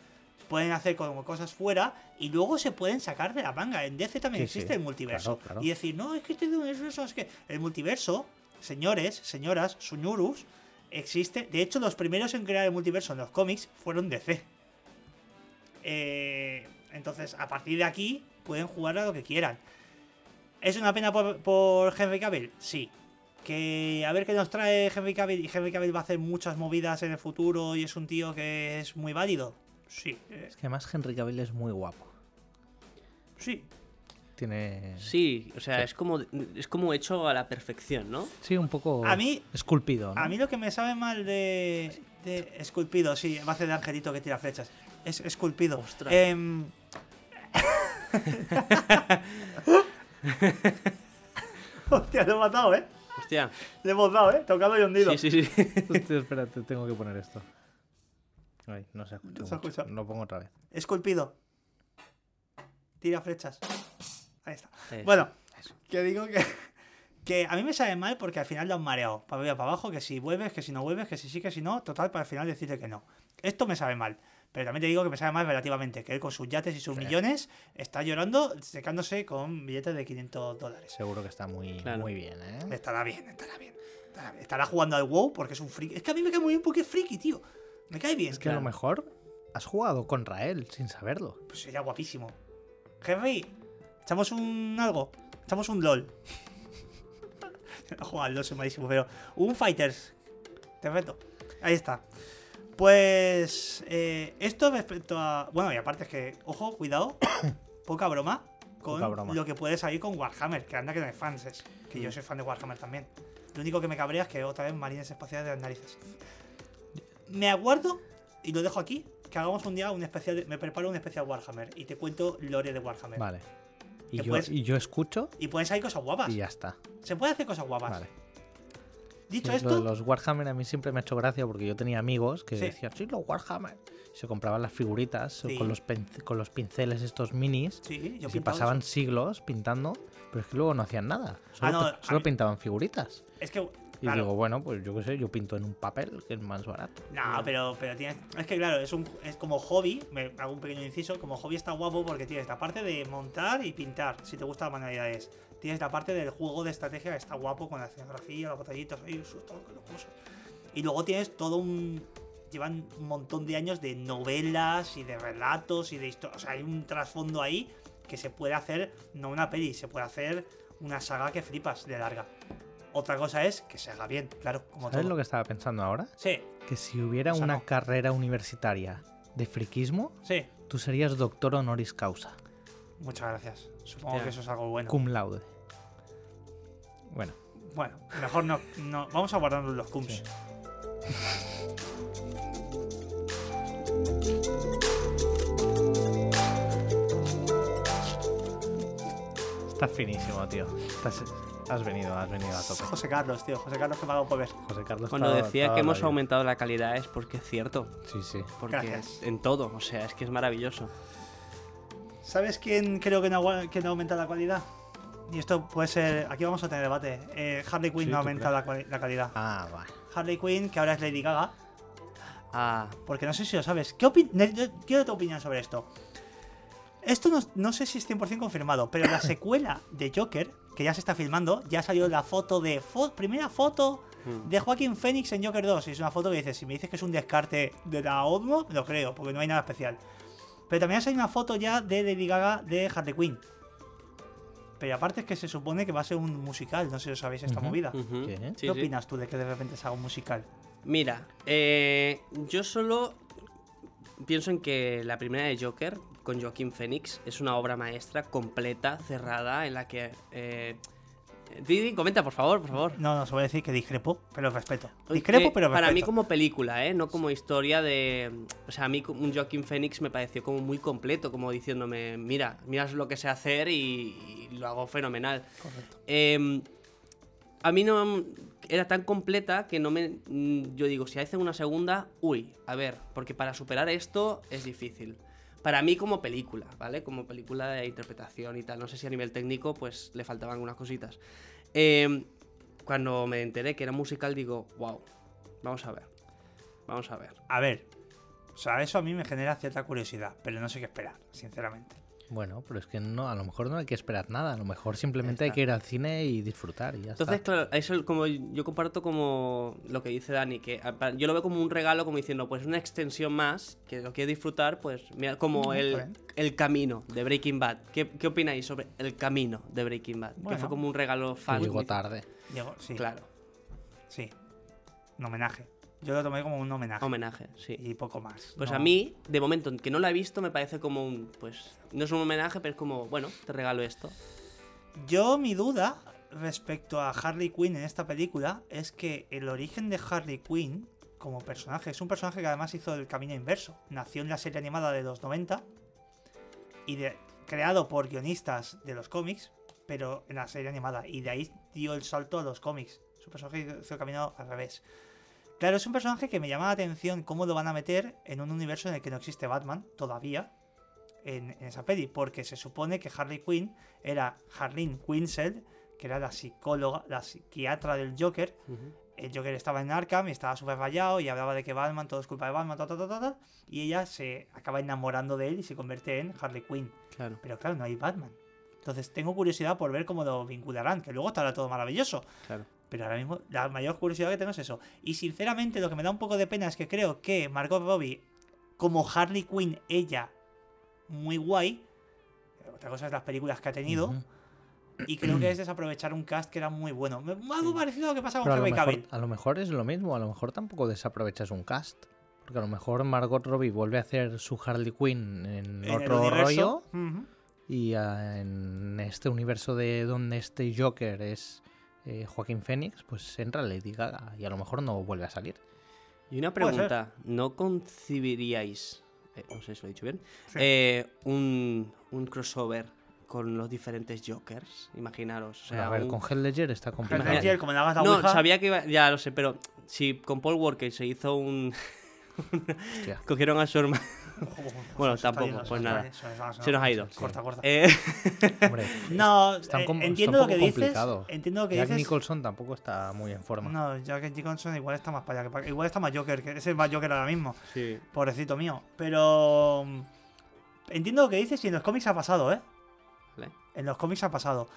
Pueden hacer como cosas fuera y luego se pueden sacar de la manga. En DC también sí. existe el multiverso. Claro, claro. Y decir, no, es que este universo es que. El multiverso, señores, señoras, suñurus, existe. De hecho, los primeros en crear el multiverso en los cómics fueron DC. Eh, entonces, a partir de aquí, pueden jugar a lo que quieran. ¿Es una pena por, por Henry Cavill? Sí. Que a ver qué nos trae Henry Cavill. Y Henry Cavill va a hacer muchas movidas en el futuro y es un tío que es muy válido. Sí. eh, Es que además Henry Cavill es muy guapo. sí. Tiene. Sí, o sea, Sí. es como es como hecho a la perfección, ¿no? Sí, un poco A mí- esculpido. ¿no? A mí lo que me sabe mal de. de esculpido, sí, va a hacer de angelito que tira flechas. Es esculpido. Ostras. Em, (laughs) (laughs) Hostia, lo he matado, ¿eh? Hostia. Le hemos dado, ¿eh? Tocado y hundido. Sí, sí, sí. (laughs) Hostia, espérate, tengo que poner esto. Ay, no se escucha. No se escucha. Lo pongo otra vez. Esculpido. Tira flechas. Ahí está. Eso. Bueno, que digo que, que a mí me sabe mal porque al final lo han mareado. Para arriba, para abajo, que si vuelves, que si no vuelves, que si sí, que si no. Total, para al final decirle que no. Esto me sabe mal. Pero también te digo que me sabe mal relativamente. Que él con sus yates y sus millones está llorando, secándose con billetes de 500 dólares. Seguro que está muy, Claro. muy bien, ¿eh? Estará bien, estará bien. estará bien. Estará jugando al WoW porque es un friki. Es que a mí me cae muy bien porque es friki, tío. Me cae bien. Es que a lo mejor has jugado contra él sin saberlo. Pues sería guapísimo. Henry, echamos un algo. Echamos un LOL. (laughs) no juego al LOL, soy malísimo, pero. Un Fighters. Te reto. Ahí está. Pues. eh, esto respecto a. Bueno, y aparte es que. Ojo, cuidado. (coughs) poca broma. Con Poca broma. lo que puede salir con Warhammer. Que anda que no hay fans. es, Que yo soy fan de Warhammer también. Lo único que me cabrea es que otra vez Marines Espaciales de las narices. Me aguardo, y lo dejo aquí, que hagamos un día un especial. de- me preparo un especial Warhammer y te cuento lore de Warhammer. Vale. Y Que yo, puedes- y yo escucho Y pueden salir cosas guapas. y ya está. Se puede hacer cosas guapas. Vale. Dicho Sí, esto, Lo de los Warhammer a mí siempre me ha hecho gracia porque yo tenía amigos que Sí. decían, sí, los Warhammer. Se compraban las figuritas Sí. con, los con los pinceles estos minis sí, yo y se pasaban eso. siglos pintando, pero es que luego no hacían nada. Solo, no, pe- a solo mí- pintaban figuritas. Es que, Y claro, digo, bueno, pues yo qué sé, yo pinto en un papel, que es más barato. No, pero, pero tienes. Es que claro, es un es como hobby, me hago un pequeño inciso, como hobby está guapo porque tienes la parte de montar y pintar, si te gustan las manualidades. Tienes la parte del juego de estrategia que está guapo con la escenografía, los batallitos, eso, todo lo Y luego tienes todo un. Llevan un montón de años de novelas y de relatos y de historias. O sea, hay un trasfondo ahí que se puede hacer, no una peli, se puede hacer una saga que flipas de larga. Otra cosa es que se haga bien, claro, como ¿Sabes todo. lo que estaba pensando ahora? Sí, Que si hubiera O sea, una no. carrera universitaria de friquismo, sí. tú serías doctor honoris causa, Muchas gracias. Supongo Hostia. que eso es algo bueno. cum laude. Bueno, Bueno, mejor no, no. Vamos a guardarnos los cums. Sí. está finísimo, tío. Estás- has venido, has venido a tope. José Carlos, tío. José Carlos que me hago por ver. José Carlos. Cuando estaba- decía estaba que hemos aumentado la calidad es porque es cierto. Sí, sí. Porque Gracias. en todo, o sea, es que es maravilloso. ¿Sabes quién creo que no, que no aumenta la calidad? Y esto puede ser. Aquí vamos a tener debate. Eh, Harley Quinn Sí, no ¿tú aumenta la, calidad. Ah, vale. Harley Quinn, que ahora es Lady Gaga. Ah, Porque no sé si lo sabes. ¿Qué quiero tu opinión sobre esto. Esto no, no sé si es 100% confirmado, pero la (coughs) secuela de Joker, que ya se está filmando, ya salió la foto de. fo- primera foto mm. de Joaquín Phoenix en Joker 2. Y es una foto que dices: si me dices que es un descarte de la Osmo, lo creo, porque no hay nada especial. Pero también hay una foto ya de Lady Gaga de Harley Quinn. Pero aparte es que se supone que va a ser un musical, no sé si os sabéis esta Ujú. movida. ¿Qué? Sí, ¿Qué sí. opinas tú de que de repente se haga un musical? Mira, eh, yo solo pienso en que la primera de Joker con Joaquín Phoenix es una obra maestra completa, cerrada, en la que... Eh, Didi, comenta, por favor, por favor. No, no, se voy a decir que discrepo, pero respeto. Que Discrepo, pero respeto. Para mí como película, ¿eh? No como historia de... O sea, a mí un Joaquin Phoenix me pareció como muy completo, como diciéndome, mira, mira lo que sé hacer y, y lo hago fenomenal. Correcto. Eh, a mí no era tan completa que no me. Yo digo, si hacen una segunda, uy, a ver, porque para superar esto es difícil. Para mí como película, ¿vale? Como película de interpretación y tal. No sé si a nivel técnico, pues le faltaban algunas cositas. Eh, cuando me enteré que era musical, digo, wow, vamos a ver. Vamos a ver. A ver, o sea, eso a mí me genera cierta curiosidad, pero no sé qué esperar, sinceramente. Bueno, pero es que no, a lo mejor no hay que esperar nada. A lo mejor simplemente hay que ir al cine y disfrutar y ya Entonces, está. claro, eso como yo comparto como lo que dice Dani, que a- pa- yo lo veo como un regalo, como diciendo, pues una extensión más, que lo quiero disfrutar, pues mira, como el, el camino de Breaking Bad. ¿Qué, qué opináis sobre el camino de Breaking Bad? Que fue como un regalo fan. llegó tarde. Llegó, sí, Claro, sí. Un homenaje. Yo lo tomé como un homenaje. homenaje, sí. Y poco más. Pues No- a mí, de momento, que no la he visto, me parece como un, pues, no es un homenaje, pero es como, bueno, te regalo esto. Yo, mi duda respecto a Harley Quinn en esta película es que el origen de Harley Quinn como personaje es un personaje que además hizo el camino inverso. Nació en la serie animada de los 90 y de- creado por guionistas de los cómics, pero en la serie animada. Y de ahí dio el salto a los cómics. Su personaje hizo el camino al revés. Claro, es un personaje que me llama la atención cómo lo van a meter en un universo en el que no existe Batman todavía en, en esa peli, porque se supone que Harley Quinn era Harleen Quinzel, que era la psicóloga, la psiquiatra del Joker. El Joker estaba en Arkham y estaba súper rayado y hablaba de que Batman, todo es culpa de Batman, ta, ta, ta, y ella se acaba enamorando de él y se convierte en Harley Quinn. Claro. Pero claro, no hay Batman. Entonces tengo curiosidad por ver cómo lo vincularán, que luego estará todo maravilloso. Claro. Pero ahora mismo la mayor curiosidad que tengo es eso. Y sinceramente lo que me da un poco de pena es que creo que Margot Robbie, como Harley Quinn, ella, muy guay. Otra cosa es las películas que ha tenido. Y creo que (clears throat) es desaprovechar un cast que era muy bueno. Algo parecido a lo que pasa con Henry Cavill. a lo mejor es lo mismo, a lo mejor tampoco desaprovechas un cast. Porque a lo mejor Margot Robbie vuelve a hacer su Harley Quinn en, otro rollo y ah, en este universo de donde este Joker es eh, Joaquín Phoenix, pues entra Lady Gaga y a lo mejor no vuelve a salir. Y una pregunta, ¿no concibiríais, eh, no sé si lo he dicho bien, Sí. eh, un, un crossover con los diferentes Jokers, imaginaros. O Bueno, sea, a ver, un- con Heath Ledger está Heath complicado. Ledger, como le hagas la No, ouija, sabía que iba, ya lo sé, pero si con Paul Walker se hizo un... Hostia. (laughs) Cogieron a su hermano... (laughs) Bueno, tampoco, pues nada. se nos va, Se nos ha ido. Corta, corta. Eh, (laughs) Hombre, No, está, eh, entiendo lo que dices. complicado. Entiendo lo que Jack dices. Nicholson tampoco está muy en forma. No, Jack Nicholson igual está más para allá que para Igual está más Joker, que ese es más Joker ahora mismo. sí. Pobrecito mío. Pero. mm, Entiendo lo que dices y en los cómics ha pasado, ¿eh? Vale. En los cómics ha pasado.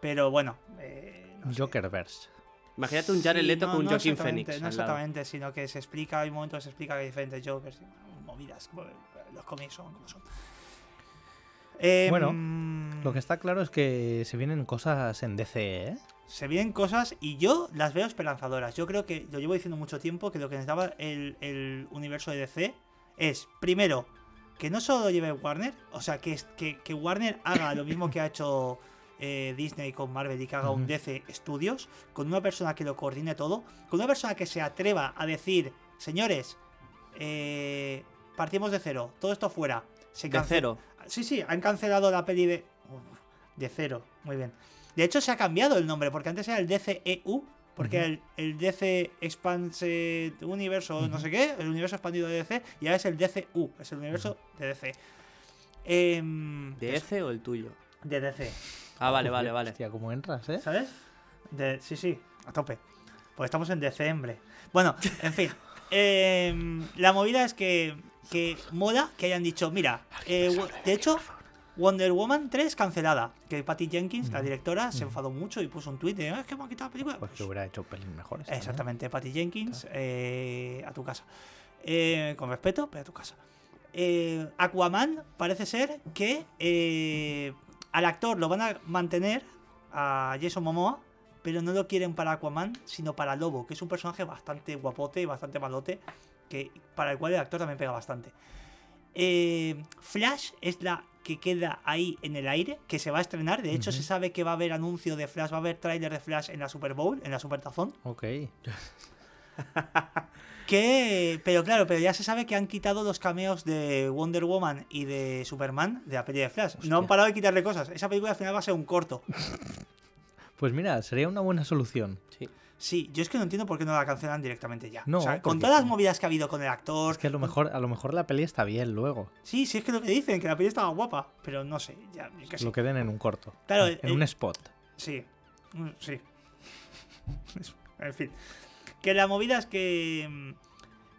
Pero bueno. eh, no sé. Jokerverse. Imagínate un Jared Sí, Leto no, con un no Joaquin Phoenix. No exactamente, sino que se explica, hay momentos que se explica que hay diferentes Jokers y movidas. Los cómics son como son. Eh, Bueno, Lo que está claro es que se vienen cosas en DC, ¿eh? Se vienen cosas y yo las veo esperanzadoras. Yo creo que, lo llevo diciendo mucho tiempo, que lo que necesitaba el, el universo de DC es, primero, que no solo lo lleve Warner, o sea, que, es- que, que Warner haga lo mismo que ha hecho eh, Disney con Marvel y que haga un. DC Studios, con una persona que lo coordine todo, con una persona que se atreva a decir, señores, eh, partimos de cero, todo esto fuera. Se De cero. Sí, sí, han cancelado la peli de. De cero, muy bien. De hecho, se ha cambiado el nombre, porque antes era el DCEU, porque el, el DC Expanse Universo, no sé qué, el universo expandido de DC, y ahora es el DCU, es el universo de DC. Em, ¿De eso, ese o el tuyo? de DC, Ah, vale, vale, vale. Hostia, ¿cómo entras, eh? ¿sabes? De, sí, sí, a tope. Pues estamos en diciembre. Bueno, en fin. (laughs) em, la movida es que, que mola que hayan dicho, mira, eh, de hecho, Wonder Woman 3 cancelada. Que Patty Jenkins, la directora, se enfadó mucho y puso un tuit de, "Ah, es que me han quitado la película. Pues que Pues, hubiera hecho pelis mejores. también. exactamente, Patty Jenkins, eh, a tu casa. Eh, con respeto, pero a tu casa. Eh, Aquaman parece ser que eh, al actor lo van a mantener, a Jason Momoa, pero no lo quieren para Aquaman, sino para Lobo, que es un personaje bastante guapote y bastante malote, que, para el cual el actor también pega bastante. Eh, Flash es la que queda ahí en el aire, que se va a estrenar. De hecho, se sabe que va a haber anuncio de Flash, va a haber tráiler de Flash en la Super Bowl, en la Super Tazón. Ok. (laughs) Que, pero claro, pero ya se sabe que han quitado los cameos de Wonder Woman y de Superman de la peli de Flash. No han parado de quitarle cosas. Esa película al final va a ser un corto. (laughs) Pues mira, sería una buena solución. Sí. Sí, yo es que no entiendo por qué no la cancelan directamente ya. No, o sea, con todas las movidas que ha habido con el actor. Es que a lo mejor, a lo mejor la peli está bien luego. Sí, sí, es que lo que dicen, que la peli estaba guapa. Pero no sé, ya, sé. Lo queden en un corto. Claro, en, en el- un spot. Sí, mm, sí. (laughs) en fin. Que la movida es que.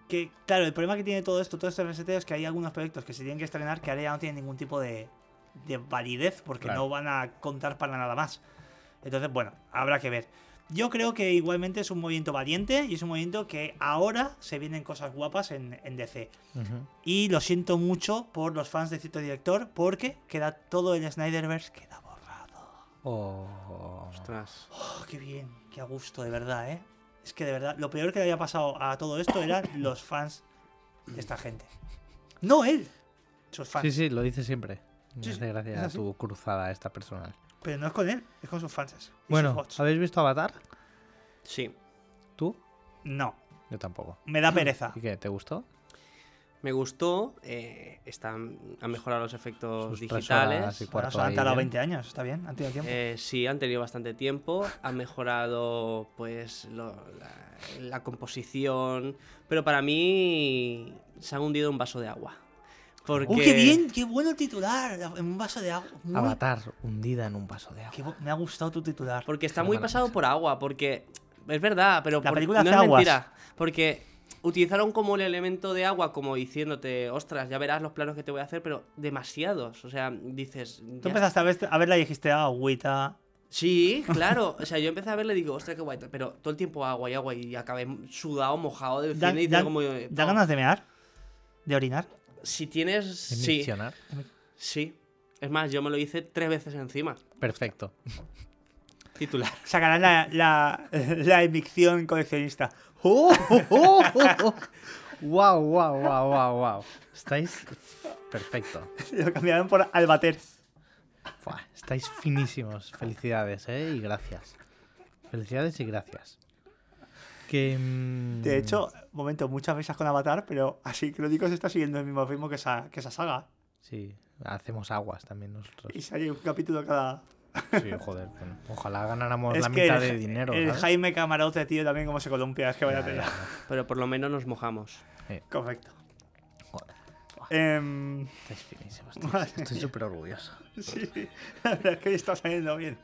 Que, claro, el problema que tiene todo esto, todo este reseteo, es que hay algunos proyectos que se tienen que estrenar que ahora ya no tienen ningún tipo de, de validez porque Claro. no van a contar para nada más. Entonces, bueno, habrá que ver. Yo creo que igualmente es un movimiento valiente y es un movimiento que ahora se vienen cosas guapas en, en DC. Y lo siento mucho por los fans de cierto director porque queda todo el Snyderverse queda borrado. Oh. Ostras. Oh, qué bien, qué a gusto, de verdad, ¿eh? Es que de verdad, lo peor que le había pasado a todo esto eran los fans de esta gente. No él, sus fans. Sí, sí, lo dice siempre. Sí, hace sí, es gracia así. tu cruzada esta personal. Pero no es con él, es con sus fans. sus Bueno, bots. ¿habéis visto Avatar? Sí. ¿Tú? No, Yo tampoco. me da (laughs) pereza. ¿Y qué? ¿Te gustó? Me gustó. eh, están, han mejorado los efectos Sus digitales. y Bueno, han tardado bien. 20 años, está bien, han tenido tiempo. Eh, sí, han tenido bastante tiempo. Han mejorado, pues, lo- la, la composición. Pero para mí se han hundido en un vaso de agua. Porque... ¡Oh, qué bien! ¡Qué bueno titular! En un vaso de agua. Muy- Avatar hundida en un vaso de agua. qué me ha gustado tu titular. Porque está muy pasado por agua, porque es verdad, pero La por- película no hace es aguas. mentira. Porque utilizaron como el elemento de agua, como diciéndote, ostras, ya verás los planos que te voy a hacer, pero demasiados. O sea, dices. Tú empezaste a, ver, a verla y dijiste, ah, agüita. Sí, claro. O sea, yo empecé a verle y digo, ostras, qué guay. Pero todo el tiempo agua y agua y acabé sudado, mojado del Da, cine y da- tengo como. eh, ¿da ganas de mear? ¿De orinar? Si tienes. De Sí, sí. Es más, yo me lo hice tres veces encima. Perfecto. Titular. Sacarán la, la, (laughs) la emicción coleccionista. ¡Oh! ¡Wow, wow, wow, wow, wow! Estáis perfecto. Lo cambiarán por Albater. Buah, estáis finísimos. Felicidades, ¿eh? Y gracias. Felicidades y gracias. Que. mm, De hecho, momento, muchas veces con Avatar, pero así Crónicos está siguiendo el mismo ritmo que esa, que esa saga. Sí, hacemos aguas también nosotros. Y sale un capítulo cada. Sí, joder. bueno, ojalá ganáramos es la mitad el, de dinero. el ¿sabes? Jaime Camarote, tío, también como se columpia. Es que vaya Ya, tela. Pero por lo menos nos mojamos. Correcto. Joder, Em, estáis finísimos. (laughs) Estoy súper orgulloso. sí, (laughs) la verdad es que está saliendo bien.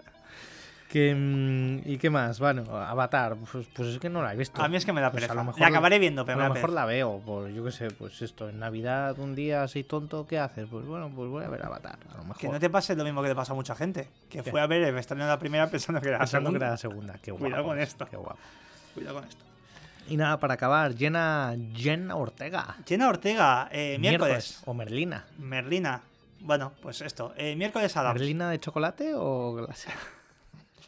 Que, mm, ¿Y qué más? Bueno, Avatar, pues, pues es que no la he visto. A mí es que me da Pues a pereza. lo mejor- la acabaré viendo, A pero me lo da mejor pereza. la veo, pues yo qué sé, pues esto, en Navidad un día así tonto, ¿qué haces? Pues bueno, pues voy a ver Avatar, a lo mejor. Que no te pase lo mismo que le pasa a mucha gente. Que ¿Qué? fue a ver el estreno de la primera pensando que era la Pensando que segunda. era la segunda, qué guapo. Cuidado con esto. Qué guapo. Cuidado con esto. Y nada, para acabar, Jenna, Jenna Ortega. Jenna Ortega, eh, miércoles. O Merlina. Merlina. Bueno, pues esto. eh, miércoles Adams. ¿Merlina de chocolate o glaseada?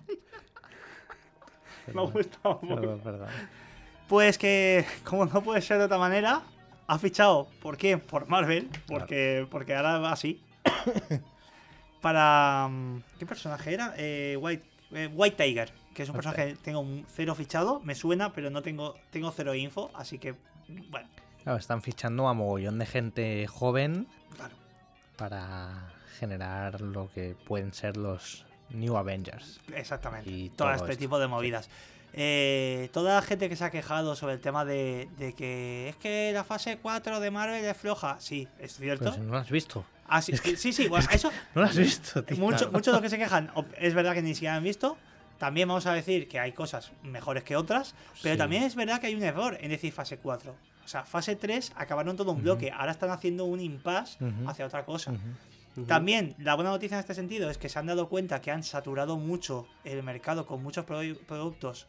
(laughs) Me ha gustado mucho. Perdón, perdón. Pues que, como no puede ser de otra manera, ha fichado. ¿Por qué? Por Marvel. Porque, porque ahora va así. (coughs) Para. mm, ¿Qué personaje era? Eh, White, eh, White Tiger. Que es un personaje que tengo un cero fichado. Me suena, pero no tengo, tengo cero info. Así que, bueno, Claro, están fichando a mogollón de gente joven claro. para generar lo que pueden ser los New Avengers. Exactamente. Y todo, todo este esto, tipo de movidas. Eh, toda la gente que se ha quejado sobre el tema de, de que es que la fase 4 de Marvel es floja. Sí, es cierto. Pero si no lo has visto. Ah, sí, sí, sí, bueno, eso. No lo has visto, tío. Mucho- Muchos de los que se quejan, es verdad que ni siquiera han visto. También vamos a decir que hay cosas mejores que otras, pero Sí. también es verdad que hay un error en decir fase 4. O sea, fase 3 acabaron todo un bloque, ahora están haciendo un impasse hacia otra cosa. También, la buena noticia en este sentido es que se han dado cuenta que han saturado mucho el mercado con muchos produ- productos,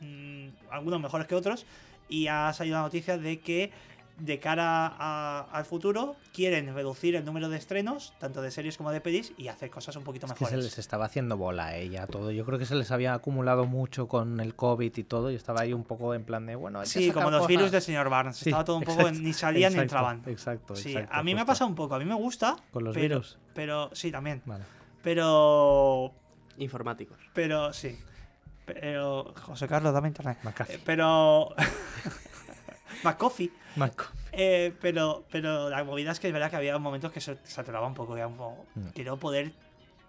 mm, algunos mejores que otros, y ha salido la noticia de que de cara a- al futuro quieren reducir el número de estrenos, tanto de series como de pelis, y hacer cosas un poquito Es que mejores. se les estaba haciendo bola a ella todo. Yo creo que se les había acumulado mucho con el COVID y todo. Y estaba ahí un poco en plan de, bueno, hay que Sí, como los cosas. virus del señor Barnes. Sí, Estaba todo un poco, exacto, ni salían ni entraban. Exacto, Sí, exacto, a mí me ha pasado un poco, a mí me gusta. ¿Con los pero- virus? Pero, sí, también. Vale. Pero Informáticos. Pero sí. Pero. José Carlos, dame internet. McAfee. (laughs) Marco. Eh, pero, pero la movida es que es verdad que había momentos que se saturaba un poco. Era un poco- Mm. Quiero poder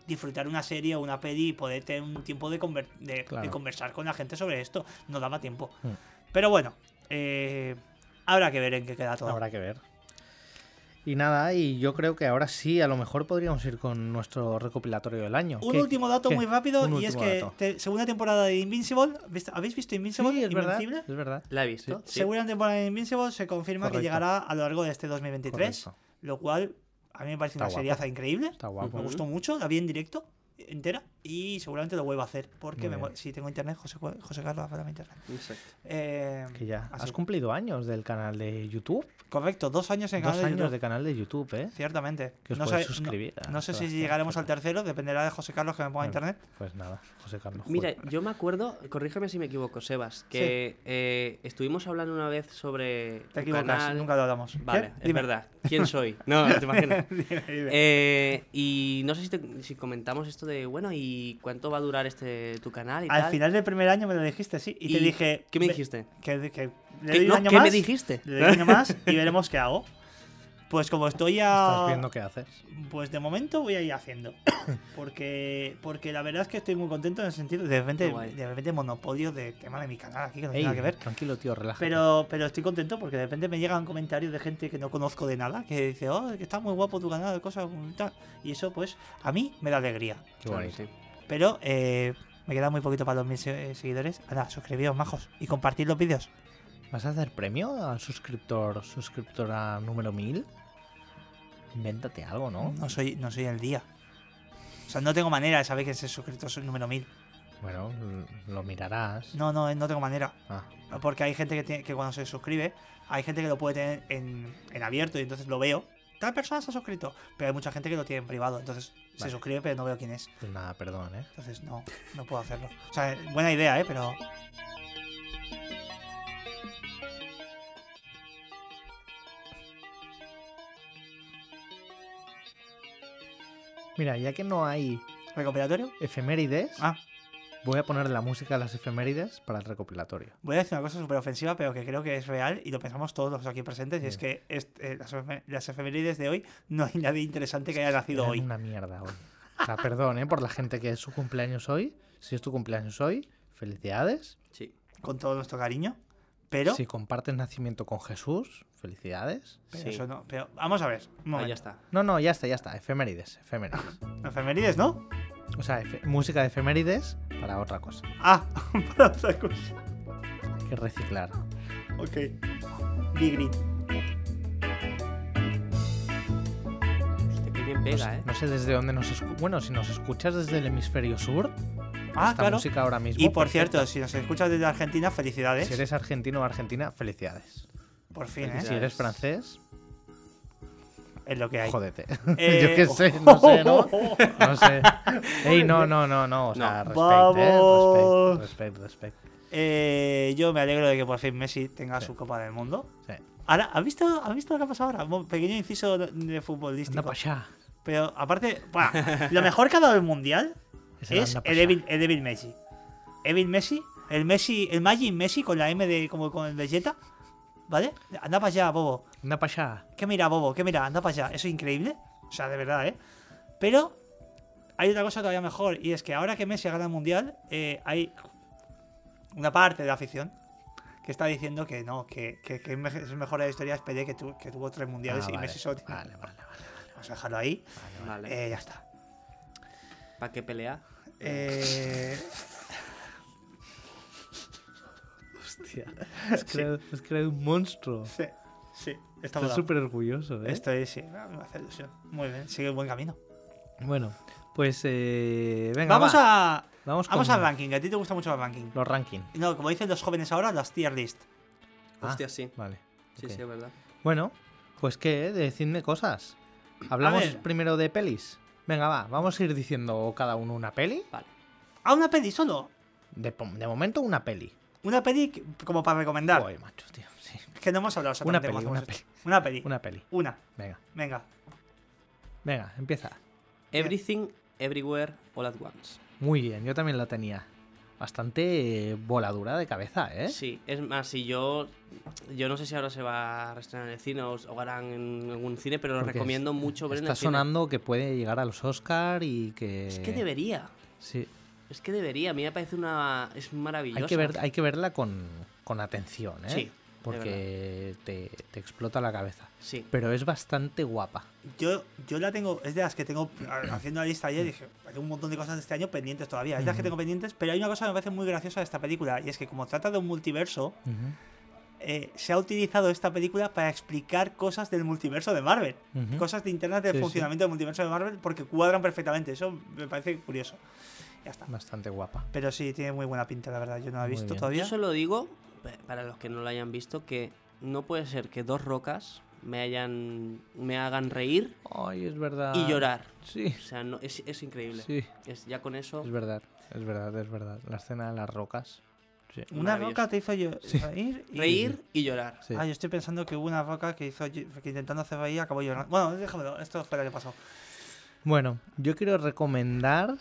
disfrutar una serie o una peli y poder tener un tiempo de, conver- de, de Claro. conversar con la gente sobre esto. No daba tiempo. Mm. Pero bueno, eh, habrá que ver en qué queda todo. Habrá que ver. Y nada, y yo creo que ahora sí, a lo mejor podríamos ir con nuestro recopilatorio del año. Un ¿Qué- último dato qué? muy rápido Un y es que te- segunda temporada de Invincible. ¿viste- ¿Habéis visto Invincible? Sí, es verdad, Invencible. es verdad. La he visto. sí. Segunda temporada de Invincible se confirma Correcto. que llegará a lo largo de este 2023, Correcto. lo cual a mí me parece Está una guapo. seriaza increíble. Está guapo. Me gustó mucho, la vi en directo entera y seguramente lo vuelvo a hacer porque me si tengo internet, José, José Carlos, dame internet. Exacto. Eh, Que ya. así. ¿Has cumplido años del canal de YouTube? Correcto, dos años en Dos canal de años YouTube. de canal de YouTube, ¿eh? Ciertamente. Que os no, podéis no- suscribir no sé si llegaremos al tercero, dependerá de José Carlos que me ponga Bueno, internet. Pues nada, José Carlos. Mira, yo me acuerdo, corrígeme si me equivoco, Sebas, que eh, estuvimos hablando una vez sobre Te equivocas, canal. nunca lo hablamos. Vale, ¿Qué? es Dime. verdad. ¿Quién soy? (laughs) No, no te imaginas. Dime, dime. Eh, y no sé si, te- si comentamos esto de, bueno, ¿y cuánto va a durar este tu canal y Al tal? final del primer año me lo dijiste, sí. Y, te ¿Y dije. ¿Qué me dijiste? Que, que le ¿Qué, doy un no, año ¿qué más. me dijiste? Le doy un año más y (laughs) veremos qué hago. Pues como estoy Estás a. viendo qué haces. Pues de momento voy a ir haciendo. (coughs) Porque, porque la verdad es que estoy muy contento en el sentido de repente, de repente monopolio de tema de mi canal aquí que no Ey, tiene nada que ver. tranquilo, tío, relájate. Pero, pero estoy contento porque de repente me llegan comentarios de gente que no conozco de nada, que dice, oh, que está muy guapo tu canal, cosas y tal. Y eso, pues, a mí me da alegría. Qué Claro, sí. Pero eh, me queda muy poquito para los mil se- seguidores. Anda, suscribíos, majos. Y compartid los vídeos. ¿Vas a hacer premio al suscriptor, suscriptora número 1000? Invéntate algo, ¿no? No soy, no soy el día. O sea, no tengo manera de saber que ese suscriptor es el número 1000. Bueno, lo mirarás. No, no, no tengo manera. Ah, Porque hay gente que, tiene, que cuando se suscribe, hay gente que lo puede tener en, en abierto y entonces lo veo. Tal persona se ha suscrito. Pero hay mucha gente que lo tiene en privado. Entonces se suscribe, pero no veo quién es. pues nada, perdón, ¿eh? Entonces no, no puedo hacerlo. O sea, buena idea, ¿eh? Pero. Mira, ya que no hay ¿Recopilatorio? efemérides, Ah, Voy a poner la música de las efemérides para el recopilatorio. Voy a decir una cosa súper ofensiva, pero que creo que es real y lo pensamos todos los aquí presentes, y es que est- eh, las, las efemérides de hoy no hay nadie interesante que haya nacido Eran hoy. una mierda hoy. O sea, perdón, ¿eh? Por la gente que es su cumpleaños hoy. Si es tu cumpleaños hoy, felicidades. Sí. Con todo nuestro cariño. Pero, Si compartes nacimiento con Jesús, felicidades. pero Sí. eso no. Pero vamos a ver. Un momento. ya está. No, no, ya está, ya está. Efemérides, efemérides. (laughs) Efemérides, ¿no? O sea, música de efemérides para otra cosa. Ah, (laughs) para otra cosa. Hay que reciclar. Ok. Big Green. Hostia, qué bien No pega, sé, ¿eh? no sé desde dónde nos escuchas. Bueno, si nos escuchas desde el hemisferio sur, Ah, esta claro. música ahora mismo. Y por perfecta. cierto, si nos escuchas desde Argentina, felicidades. si eres argentino o argentina, felicidades. Por fin, Y ¿eh? si eres francés, Es lo que hay. jódete. (laughs) Eh, Yo qué sé, no sé, ¿no? No sé. (laughs) Ey, no, no, no, no. O sea, No. respect. ¿eh? Respect, respect, respect. Eh, yo me alegro de que por fin Messi tenga Sí. su Copa del Mundo. Sí. Ahora, ¿has visto, ¿has visto lo que ha pasado ahora? Un pequeño inciso de, Anda futbolístico. allá. Pero aparte, bueno, lo mejor que ha dado el mundial (laughs) es el. Evil, el Evil Messi. Evil Messi, el Messi, el Magic Messi con la M de como con el Vegeta. ¿Vale? Anda para allá, Bobo. Anda para allá. ¿Qué mira, Bobo? ¿Qué mira? Anda para allá. Eso es increíble. O sea, de verdad, ¿eh? Pero hay otra cosa todavía mejor. Y es que ahora que Messi ha ganado el mundial, eh, hay una parte de la afición que está diciendo que no, que, que, que es mejor la historia es Pelé que, tu- que tuvo tres mundiales Ah, y vale, Messi solo tiene- vale, vale, vale. Vamos a dejarlo ahí. Vale. Eh, ya está. ¿Para qué pelea? Eh, Hostia. (laughs) Has creado, has creado un monstruo. sí, sí. Está Estás súper orgulloso, ¿eh? Estoy, sí, me hace ilusión. Muy bien, sigue el buen camino. Bueno, pues eh, venga, Vamos va. a. Vamos, Vamos al ranking, que a ti te gusta mucho el ranking. Los rankings. No, como dicen los jóvenes ahora, las tier list. Ah, Hostia, sí. Vale. Sí, sí, es verdad. Bueno, pues qué, decidme cosas. Hablamos primero de pelis. Venga, va, vamos a ir diciendo cada uno una peli. Vale. Ah, una peli solo. De momento, una peli. Una peli como para recomendar. Joder, macho, tío. Sí. Es que no hemos hablado Una peli, una peli. Una peli. Una peli. Una. Venga, Venga. venga, empieza. Everything, Everywhere, All at Once. Muy bien, yo también la tenía. Bastante voladura de cabeza, ¿eh? Sí, es más, si yo. Yo no sé si ahora se va a estrenar en el cine o, o harán en algún cine, pero lo Porque recomiendo es- mucho ver en Está el cine. sonando que puede llegar a los Oscar y que. Es que debería. Sí, Es que debería. A mí me parece una. Es maravillosa. hay que, ver, hay que verla con, con atención, ¿eh? Sí, Porque te, te explota la cabeza. Sí. Pero es bastante guapa. Yo, yo la tengo, es de las que tengo, haciendo la lista ayer, dije, hay un montón de cosas de este año pendientes todavía. Es de las que tengo pendientes, pero hay una cosa que me parece muy graciosa de esta película, y es que como trata de un multiverso, eh, se ha utilizado esta película para explicar cosas del multiverso de Marvel. Cosas de internas del Sí, sí. funcionamiento del multiverso de Marvel, porque cuadran perfectamente. Eso me parece curioso. Ya está. Bastante guapa. Pero sí, tiene muy buena pinta, la verdad. Yo no la he visto bien. todavía. Yo solo digo, pa- para los que no lo hayan visto, que no puede ser que dos rocas me hayan. me hagan reír Ay, es verdad. y llorar. Sí, O sea, no, es, es increíble. sí. Es, ya con eso. Es verdad, es verdad, es verdad. La escena de las rocas. Sí. Una roca te hizo yo reír y... Reír y llorar. sí. Ah, yo estoy pensando que hubo una roca que hizo que intentando hacer reír acabó llorando. Bueno, déjamelo, esto lo que pasó. Bueno, yo quiero recomendar.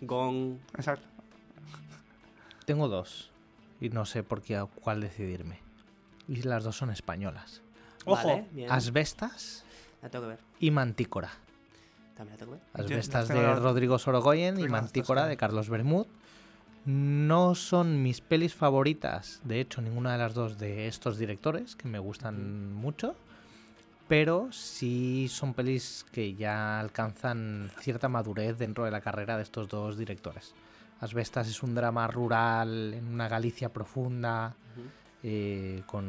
Gong. Exacto. Tengo dos. Y no sé por qué a cuál decidirme. Y las dos son españolas. Ojo. Vale, bien. Asbestas La tengo que ver. y Mantícora. También la tengo que ver. Asbestas de Rodrigo Sorogoyen y Mantícora de también. Carlos Bermud. No son mis pelis favoritas, de hecho, ninguna de las dos de estos directores, que me gustan mucho. Pero sí son pelis que ya alcanzan cierta madurez dentro de la carrera de estos dos directores. Asbestas es un drama rural en una Galicia profunda, eh, con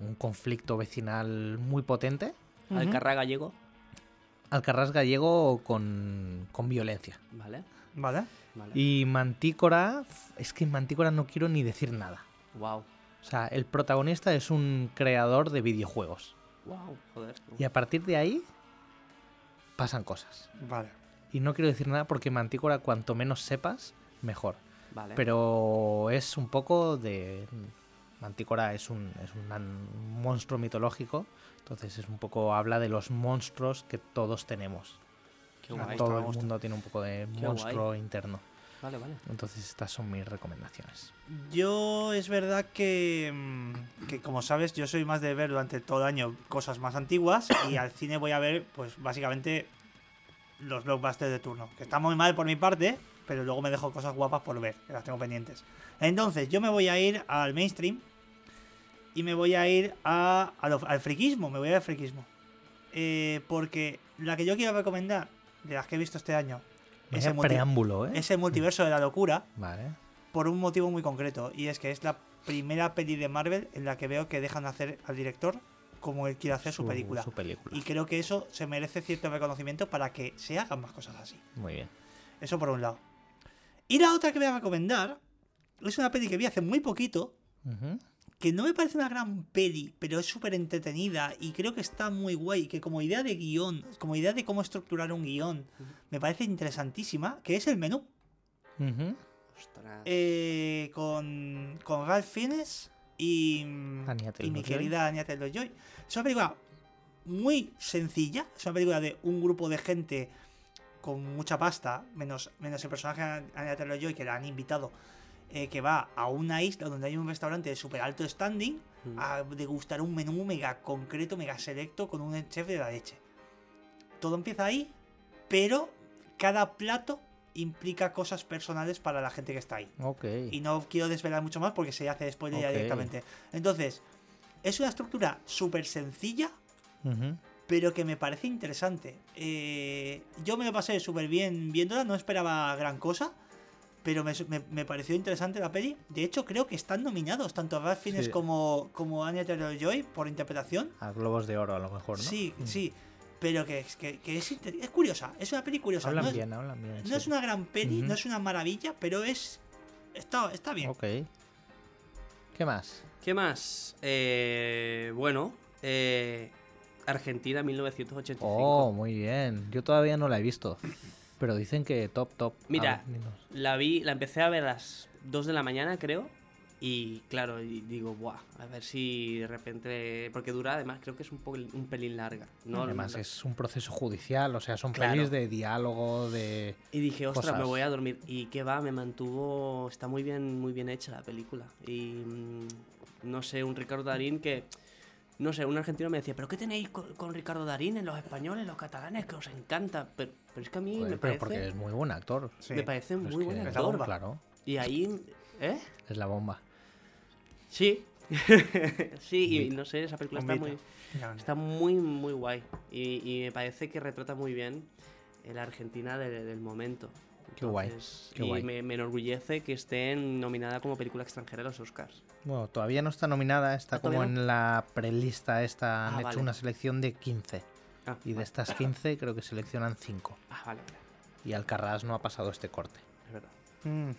un conflicto vecinal muy potente. Ujú. Alcarra gallego. Alcarrás gallego con, con violencia. Vale. Vale. Y Mantícora, es que en Mantícora no quiero ni decir nada. Wow. O sea, el protagonista es un creador de videojuegos. Wow. Joder. Y a partir de ahí pasan cosas. Vale. Y no quiero decir nada porque Mantícora, cuanto menos sepas, mejor. Vale. Pero es un poco de... Mantícora es un, es un monstruo mitológico. Entonces es un poco... Habla de los monstruos que todos tenemos. Qué guay. Todo el mundo tiene un poco de Qué monstruo interno. Vale, vale. Entonces estas son mis recomendaciones. Yo es verdad que, mm, que, como sabes, yo soy más de ver durante todo el año cosas más antiguas y al cine voy a ver, pues básicamente, los blockbusters de turno. Que está muy mal por mi parte, pero luego me dejo cosas guapas por ver, que las tengo pendientes. Entonces, yo me voy a ir al mainstream y me voy a ir a, a lo- al friquismo, me voy a ir al friquismo. Eh, porque la que yo quiero recomendar, de las que he visto este año, es Vaya el, multi- preámbulo, ¿eh? es el multiverso de la locura Vale. por un motivo muy concreto y es que es la primera peli de Marvel en la que veo que dejan hacer al director como él quiere hacer su, película. Su película. Y creo que eso se merece cierto reconocimiento para que se hagan más cosas así. Muy bien. Eso por un lado. Y la otra que voy a recomendar es una peli que vi hace muy poquito, Ujú. Que no me parece una gran peli, pero es súper entretenida y creo que está muy guay, que como idea de guion, como idea de cómo estructurar un guion, me parece interesantísima, que es el menú. Ostras. Eh, con, con Ralph Fiennes y, y mi querida Anya Taylor-Joy. Es una película muy sencilla, es una película de un grupo de gente con mucha pasta, menos, menos el personaje de Anya Taylor-Joy que la han invitado, eh, que va a una isla donde hay un restaurante de súper alto standing Mm. a degustar un menú mega concreto, mega selecto con un chef de la leche. Todo empieza ahí, pero cada plato implica cosas personales para la gente que está ahí. Y no quiero desvelar mucho más porque se hace spoiler ya Ok. directamente. Entonces, es una estructura súper sencilla, pero que me parece interesante. Eh, yo me lo pasé súper bien viéndola, no esperaba gran cosa, pero me, me- me pareció interesante la peli. De hecho, creo que están nominados tanto Ralph Fiennes Sí. como, como Anya Taylor-Joy por interpretación. A Globos de Oro a lo mejor, ¿no? Sí, Mm. sí, pero que, es- que, que es, es curiosa, es una peli curiosa. Hablan no es, bien, hablan bien. no es sí. una gran peli, no es una maravilla, pero es... Está, está bien. Ok. ¿Qué más? ¿Qué más? Eh, bueno, eh, Argentina 1985. Oh, muy bien. Yo todavía no la he visto. Pero dicen que top, top. Mira. ver. La vi, la empecé a ver a las 2 de la mañana, creo. Y claro, y digo, buah, a ver si de repente. Porque dura, además, creo que es un, poco, un pelín larga. ¿no? Además es un proceso judicial, o sea, son Claro. pelis de diálogo, de... Y dije, ostras, cosas. me voy a dormir. Y qué va, me mantuvo. Está muy bien, muy bien hecha la película. Y mm, no sé, un Ricardo Darín que. No sé, un argentino me decía, ¿pero qué tenéis con, con Ricardo Darín en los españoles, los catalanes, que os encanta? Pero, pero es que a mí Joder, me pero parece. porque es muy buen actor. Sí. Me parece muy buen es la actor. bomba. Claro, Y ahí. ¿Eh? es la bomba. Sí. (laughs) sí, y no sé, esa película está muy, está muy, muy guay. Y, y me parece que retrata muy bien la Argentina de- del momento. Qué guay, qué y guay. Me, me enorgullece que esté nominada como película extranjera a los Oscars. Bueno, todavía no está nominada, está Ah, como en la prelista esta. Han Ah, hecho vale. una selección de 15. Ah, Y de estas 15 creo que seleccionan 5. Ah, vale, vale. Y Alcarrás no ha pasado este corte. Es verdad. Mm.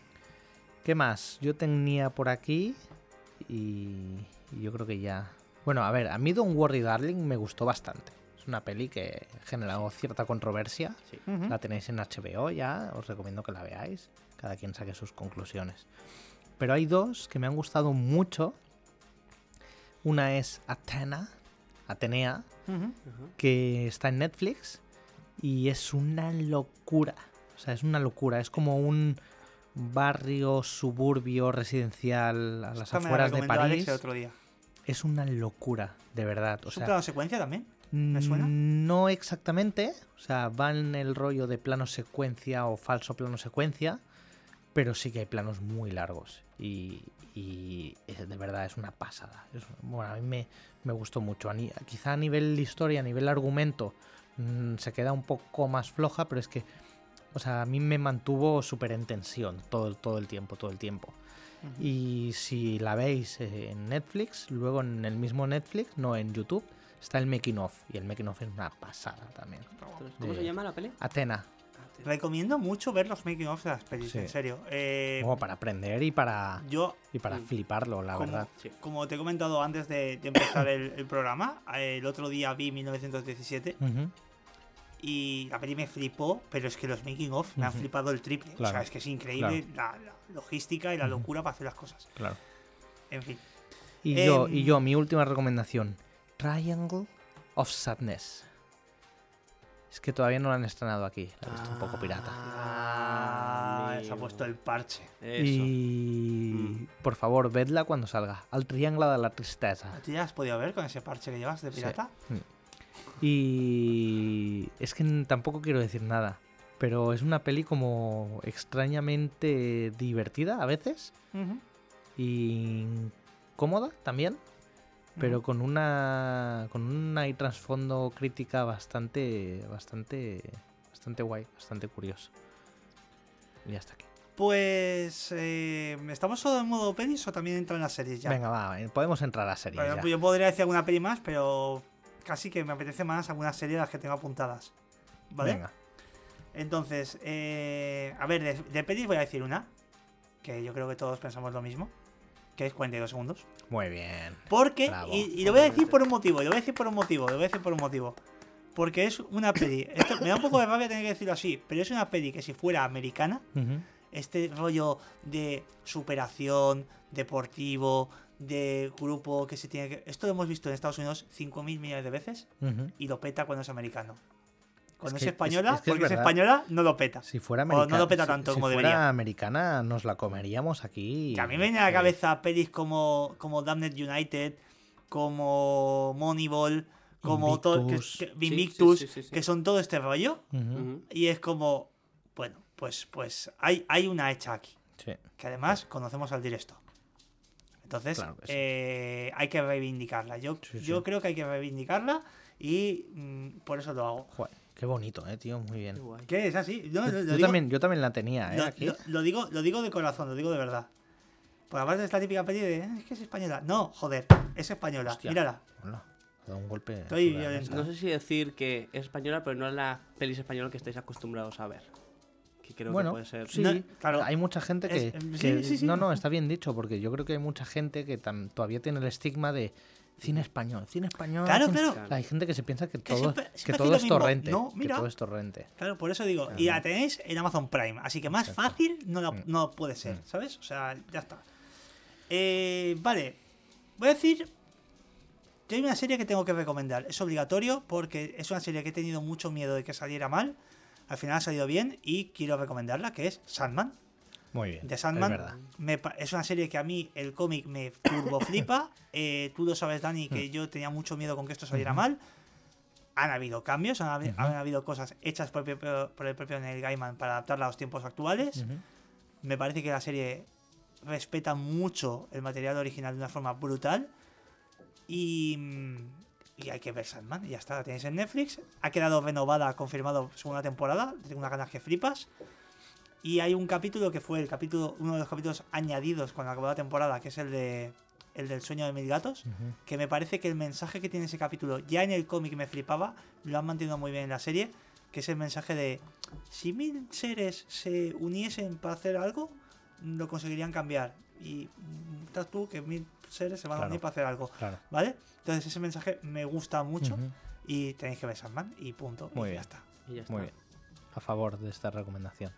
¿Qué más? Yo tenía por aquí y, y yo creo que ya... Bueno, a ver, a mí Don't Worry Darling me gustó bastante. Es una peli que ha generado cierta controversia. Sí. La tenéis en HBO ya, os recomiendo que la veáis. Cada quien saque sus conclusiones. Pero hay dos que me han gustado mucho. Una es Athena, Atenea, que está en Netflix y es una locura. O sea, es una locura. Es como un barrio suburbio residencial a las me afueras de Alex París. el otro día. Es una locura, de verdad. O ¿Es un sea, plano secuencia también? ¿Me suena? no exactamente. O sea, va en el rollo de plano secuencia o falso plano secuencia. Pero sí que hay planos muy largos. Y, y es- de verdad es una pasada. Es- bueno, a mí me, me gustó mucho. A ni- quizá a nivel de historia, a nivel argumento, mm, se queda un poco más floja, pero es que. O sea, a mí me mantuvo súper en tensión todo, el- todo el tiempo, todo el tiempo. Y si la veis eh, en Netflix, luego en el mismo Netflix, no en YouTube, está el making of. Y el making of es una pasada también. ¿Cómo De- se llama la peli? Atena. Recomiendo mucho ver los making of de las pelis, Sí. en serio. Eh, como para aprender y para, yo, y para fliparlo, la como, verdad. Sí. como te he comentado antes de, de empezar el, el programa, eh, el otro día vi 1917 Ujú. y la peli me flipó, pero es que los making of me han flipado el triple. O Claro, sea, es que es increíble la, la logística y la locura para hacer las cosas. Claro. En fin. Y yo, Em, y yo, mi última recomendación: Triangle of Sadness. Es que todavía no la han estrenado aquí. La he visto un poco pirata. Ah, se ha puesto el parche. Eso. Y Mm. por favor, vedla cuando salga. Al Triángulo de la Tristeza. ¿Tú ya has podido ver con ese parche que llevas de Sí. pirata? Y es que tampoco quiero decir nada, pero es una peli como extrañamente divertida a veces y cómoda también, pero con una con una y trasfondo crítica bastante bastante bastante guay, bastante curioso. Y hasta aquí. Pues. eh, ¿Estamos solo en modo pelis o también entra en las series ya? Venga, va, podemos entrar a la serie. Bueno, ya. yo podría decir alguna peli más, pero casi que me apetece más alguna serie de las que tengo apuntadas. ¿Vale? Venga. Entonces, eh, a ver, de, de pelis voy a decir una, que yo creo que todos pensamos lo mismo, que es 42 segundos. Muy bien. Porque, Bravo. y, y lo voy a decir por un motivo, y lo voy a decir por un motivo, lo voy a decir por un motivo. Porque es una peli, (coughs) esto me da un poco de rabia tener que decirlo así, pero es una peli que si fuera americana, este rollo de superación, deportivo, de grupo que se tiene que... Esto lo hemos visto en Estados Unidos 5.000 millones de veces y lo peta cuando es americano. Cuando Es que- es- española, es que es porque es, española, no lo peta. Si fuera O americana, no lo peta tanto si, como si debería. fuera americana, nos la comeríamos aquí. Que a mí me viene a la cabeza pelis como, como Damned United, como Moneyball, como todo, que, Invictus. que- Sí, Invictus, sí, sí, sí, sí. que son todo este rollo. Y es como, bueno, pues, pues hay, hay una hecha aquí. sí. Que además conocemos al directo. Entonces, Claro que sí. eh, hay que reivindicarla. Yo, Sí, sí. yo creo que hay que reivindicarla y mm, por eso lo hago. Joder, qué bonito, eh, tío, muy bien. Qué guay. ¿Qué es así? No, lo- lo Yo, digo- también, yo también la tenía, eh, lo, aquí. lo- lo digo, lo digo de corazón, lo digo de verdad. Por aparte de esta típica peli de "Eh, es que es española. No, joder, es española. Hostia. Mírala. Hola, dado un golpe. Estoy la violento. No sé si decir que es española, pero no es la pelis española que estáis acostumbrados a ver. Que creo bueno, que puede ser. sí, No, claro. hay mucha gente que, Es- sí, que- sí, sí. No, no, está bien dicho, porque yo creo que hay mucha gente que tam- todavía tiene el estigma de cine español, cine español. Claro, cine- claro. Hay gente que se piensa que Que todo, siempre- que siempre todo hacéis es torrente. No, que mira. todo es torrente. Claro, por eso digo. Y la tenéis en Amazon Prime. Así que más Exacto. fácil no, la- Mm. no puede ser, Mm. ¿sabes? O sea, ya está. Eh, vale. Voy a decir que hay una serie que tengo que recomendar. Es obligatorio porque es una serie que he tenido mucho miedo de que saliera mal. Al final ha salido bien y quiero recomendarla, que es Sandman. Muy bien. de es Sandman. verdad. Me es una serie que a mí el cómic me turbo flipa. (coughs) Eh, tú lo sabes, Dani, que yo tenía mucho miedo con que esto saliera Ujú. mal. Han habido cambios, han, habido cosas hechas por el, propio, por el propio Neil Gaiman para adaptarla a los tiempos actuales. Me parece que la serie respeta mucho el material original de una forma brutal. Y, mm, y hay que ver Sandman. Ya está, la tenéis en Netflix. Ha quedado renovada, confirmado segunda temporada. Tengo unas ganas que flipas. Y hay un capítulo que fue el capítulo, uno de los capítulos añadidos la acabó la temporada, que es el de el del sueño de mil gatos. Que me parece que el mensaje que tiene ese capítulo, ya en el cómic me flipaba, lo han mantenido muy bien en la serie. Que es el mensaje de si mil seres se uniesen para hacer algo, lo conseguirían cambiar. Y estás tú que mil seres se van a unir para hacer algo. Claro. ¿Vale? Entonces ese mensaje me gusta mucho y tenéis que ver Sandman y punto. Muy y bien. ya está. Y ya está. Muy bien. A favor de esta recomendación.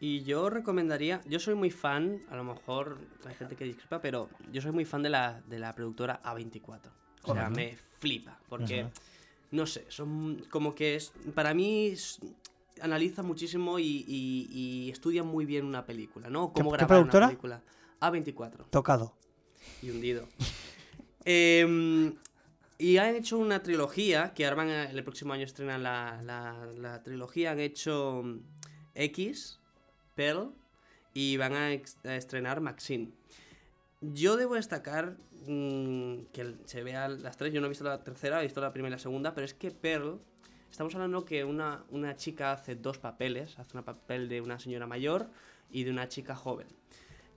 Y yo recomendaría, yo soy muy fan, a lo mejor hay gente que discrepa, pero yo soy muy fan de la, de la productora A24. O sea, me flipa, porque, no sé, son como que es, para mí es- analiza muchísimo y, y- y estudia muy bien una película, ¿no? Cómo qué grabar productora? una película. A24 Tocado. y hundido. (laughs) Em, y han hecho una trilogía, que ahora van a- el próximo año estrenan la, la- la trilogía, han hecho mm, X, Pearl, y van a, estrenar Maxine. Yo debo destacar mm, que se vean las tres, yo no he visto la tercera, he visto la primera y la segunda, pero es que Pearl, estamos hablando que una, una chica hace dos papeles, hace un papel de una señora mayor y de una chica joven.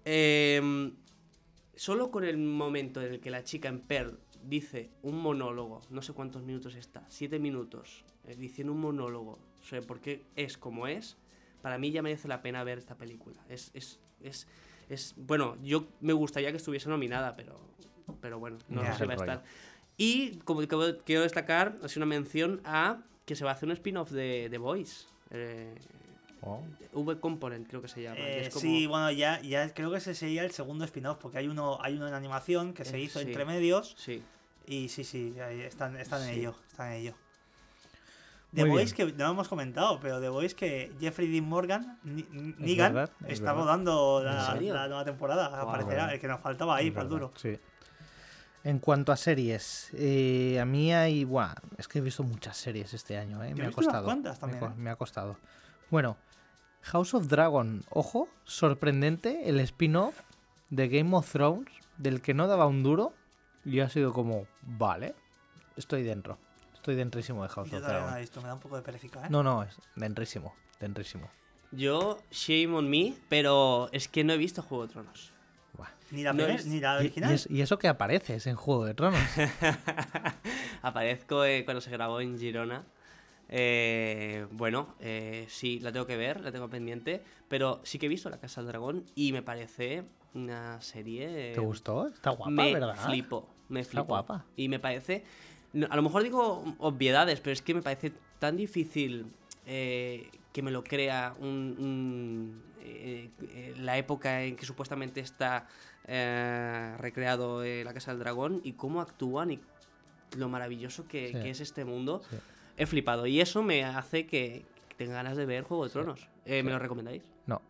Em, solo con el momento en el que la chica en Pearl dice un monólogo, no sé cuántos minutos está, siete minutos, eh, diciendo un monólogo sobre por qué es como es, para mí ya merece la pena ver esta película. Es, es, es, es bueno, yo me gustaría que estuviese nominada, pero, pero bueno, no Ya. sé si va a Es el rollo. estar. Y como que- quiero destacar, así una mención a que se va a hacer un spin-off de The Voice. Eh, Oh. V Component creo que se llama. y Eh, es como- Sí, bueno, ya, ya creo que ese sería el segundo spin-off, porque hay uno, hay uno en animación que se Eh, hizo sí. entre medios. Sí. Y sí, sí, están, están en Sí. ello. Están en ello. The Voice, que no lo hemos comentado, pero The Voice que Jeffrey Dean Morgan, Negan, verdad, es está verdad. rodando ¿En la, nueva temporada. Aparecerá, el que nos faltaba ahí, Es para el duro. Sí. En cuanto a series, eh, a mí hay. Buah, es que he visto muchas series este año, ¿eh? Me ha costado. me, también, ¿eh? me ha costado. Bueno, House of Dragon, ojo, sorprendente, el spin-off de Game of Thrones, del que no daba un duro, y ha sido como, vale, estoy dentro. Estoy dentrísimo de House Yo of todavía no he visto, me da un poco de perecica, ¿eh? No, no, es dentrísimo, dentrísimo. Yo, shame on me, pero es que no he visto Juego de Tronos. Buah. Ni la, No primer- es- ni la Y, y original. es- y eso que apareces en Juego de Tronos. (laughs) Aparezco eh, cuando se grabó en Girona. Eh, bueno, eh, sí, la tengo que ver, la tengo pendiente, pero sí que he visto La Casa del Dragón y me parece una serie... ¿Te gustó? Está guapa, me ¿verdad? flipo, me Está guapa. Y me parece... no, a lo mejor digo obviedades, pero es que me parece tan difícil eh, que me lo crea un, un, eh, eh, la época en que supuestamente está eh, recreado eh, la Casa del Dragón y cómo actúan y lo maravilloso que, Sí. que es este mundo. Sí. He flipado y eso me hace que tenga ganas de ver Juego de Tronos. Eh, ¿Me lo recomendáis? No,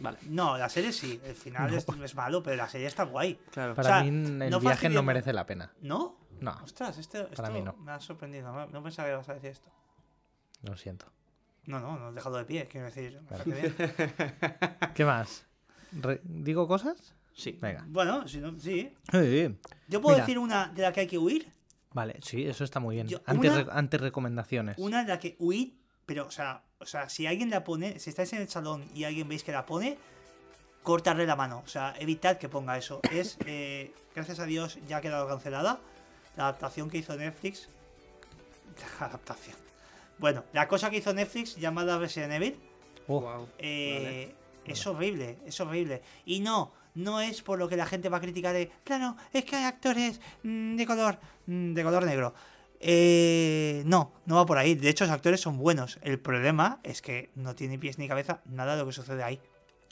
Vale. No, la serie sí. El final (laughs) es, es malo, pero la serie está guay. Claro. para sea, mí el no viaje no merece la pena. ¿No? No, Ostras, este, esto Para mí no. me ha sorprendido. No, pensaba que ibas a decir esto. lo siento. No, no, no dejado de pie, quiero decir. Vale. bien. (laughs) ¿Qué más? ¿Digo cosas? Sí. Venga. Bueno, si no, sí. Eh, Yo puedo Mira. decir una de la que hay que huir. Vale, sí, eso está muy bien. Yo- Antes, una- re- antes recomendaciones. Una de la que huid, pero, o sea, o sea, si alguien la pone, si estáis en el salón y alguien veis que la pone, cortarle la mano. O sea, evitad que ponga eso. Es, eh, gracias a Dios, ya ha quedado cancelada. La adaptación que hizo Netflix. (laughs) adaptación. Bueno, la cosa que hizo Netflix llamada Resident Evil. Oh, Guau. Eh, Es horrible, es horrible. Y no, no es por lo que la gente va a criticar de, claro, es que hay actores mm, de color, mm, de color negro. Eh, no, no va por ahí. De hecho, los actores son buenos. El problema es que no tiene pies ni cabeza nada de lo que sucede ahí.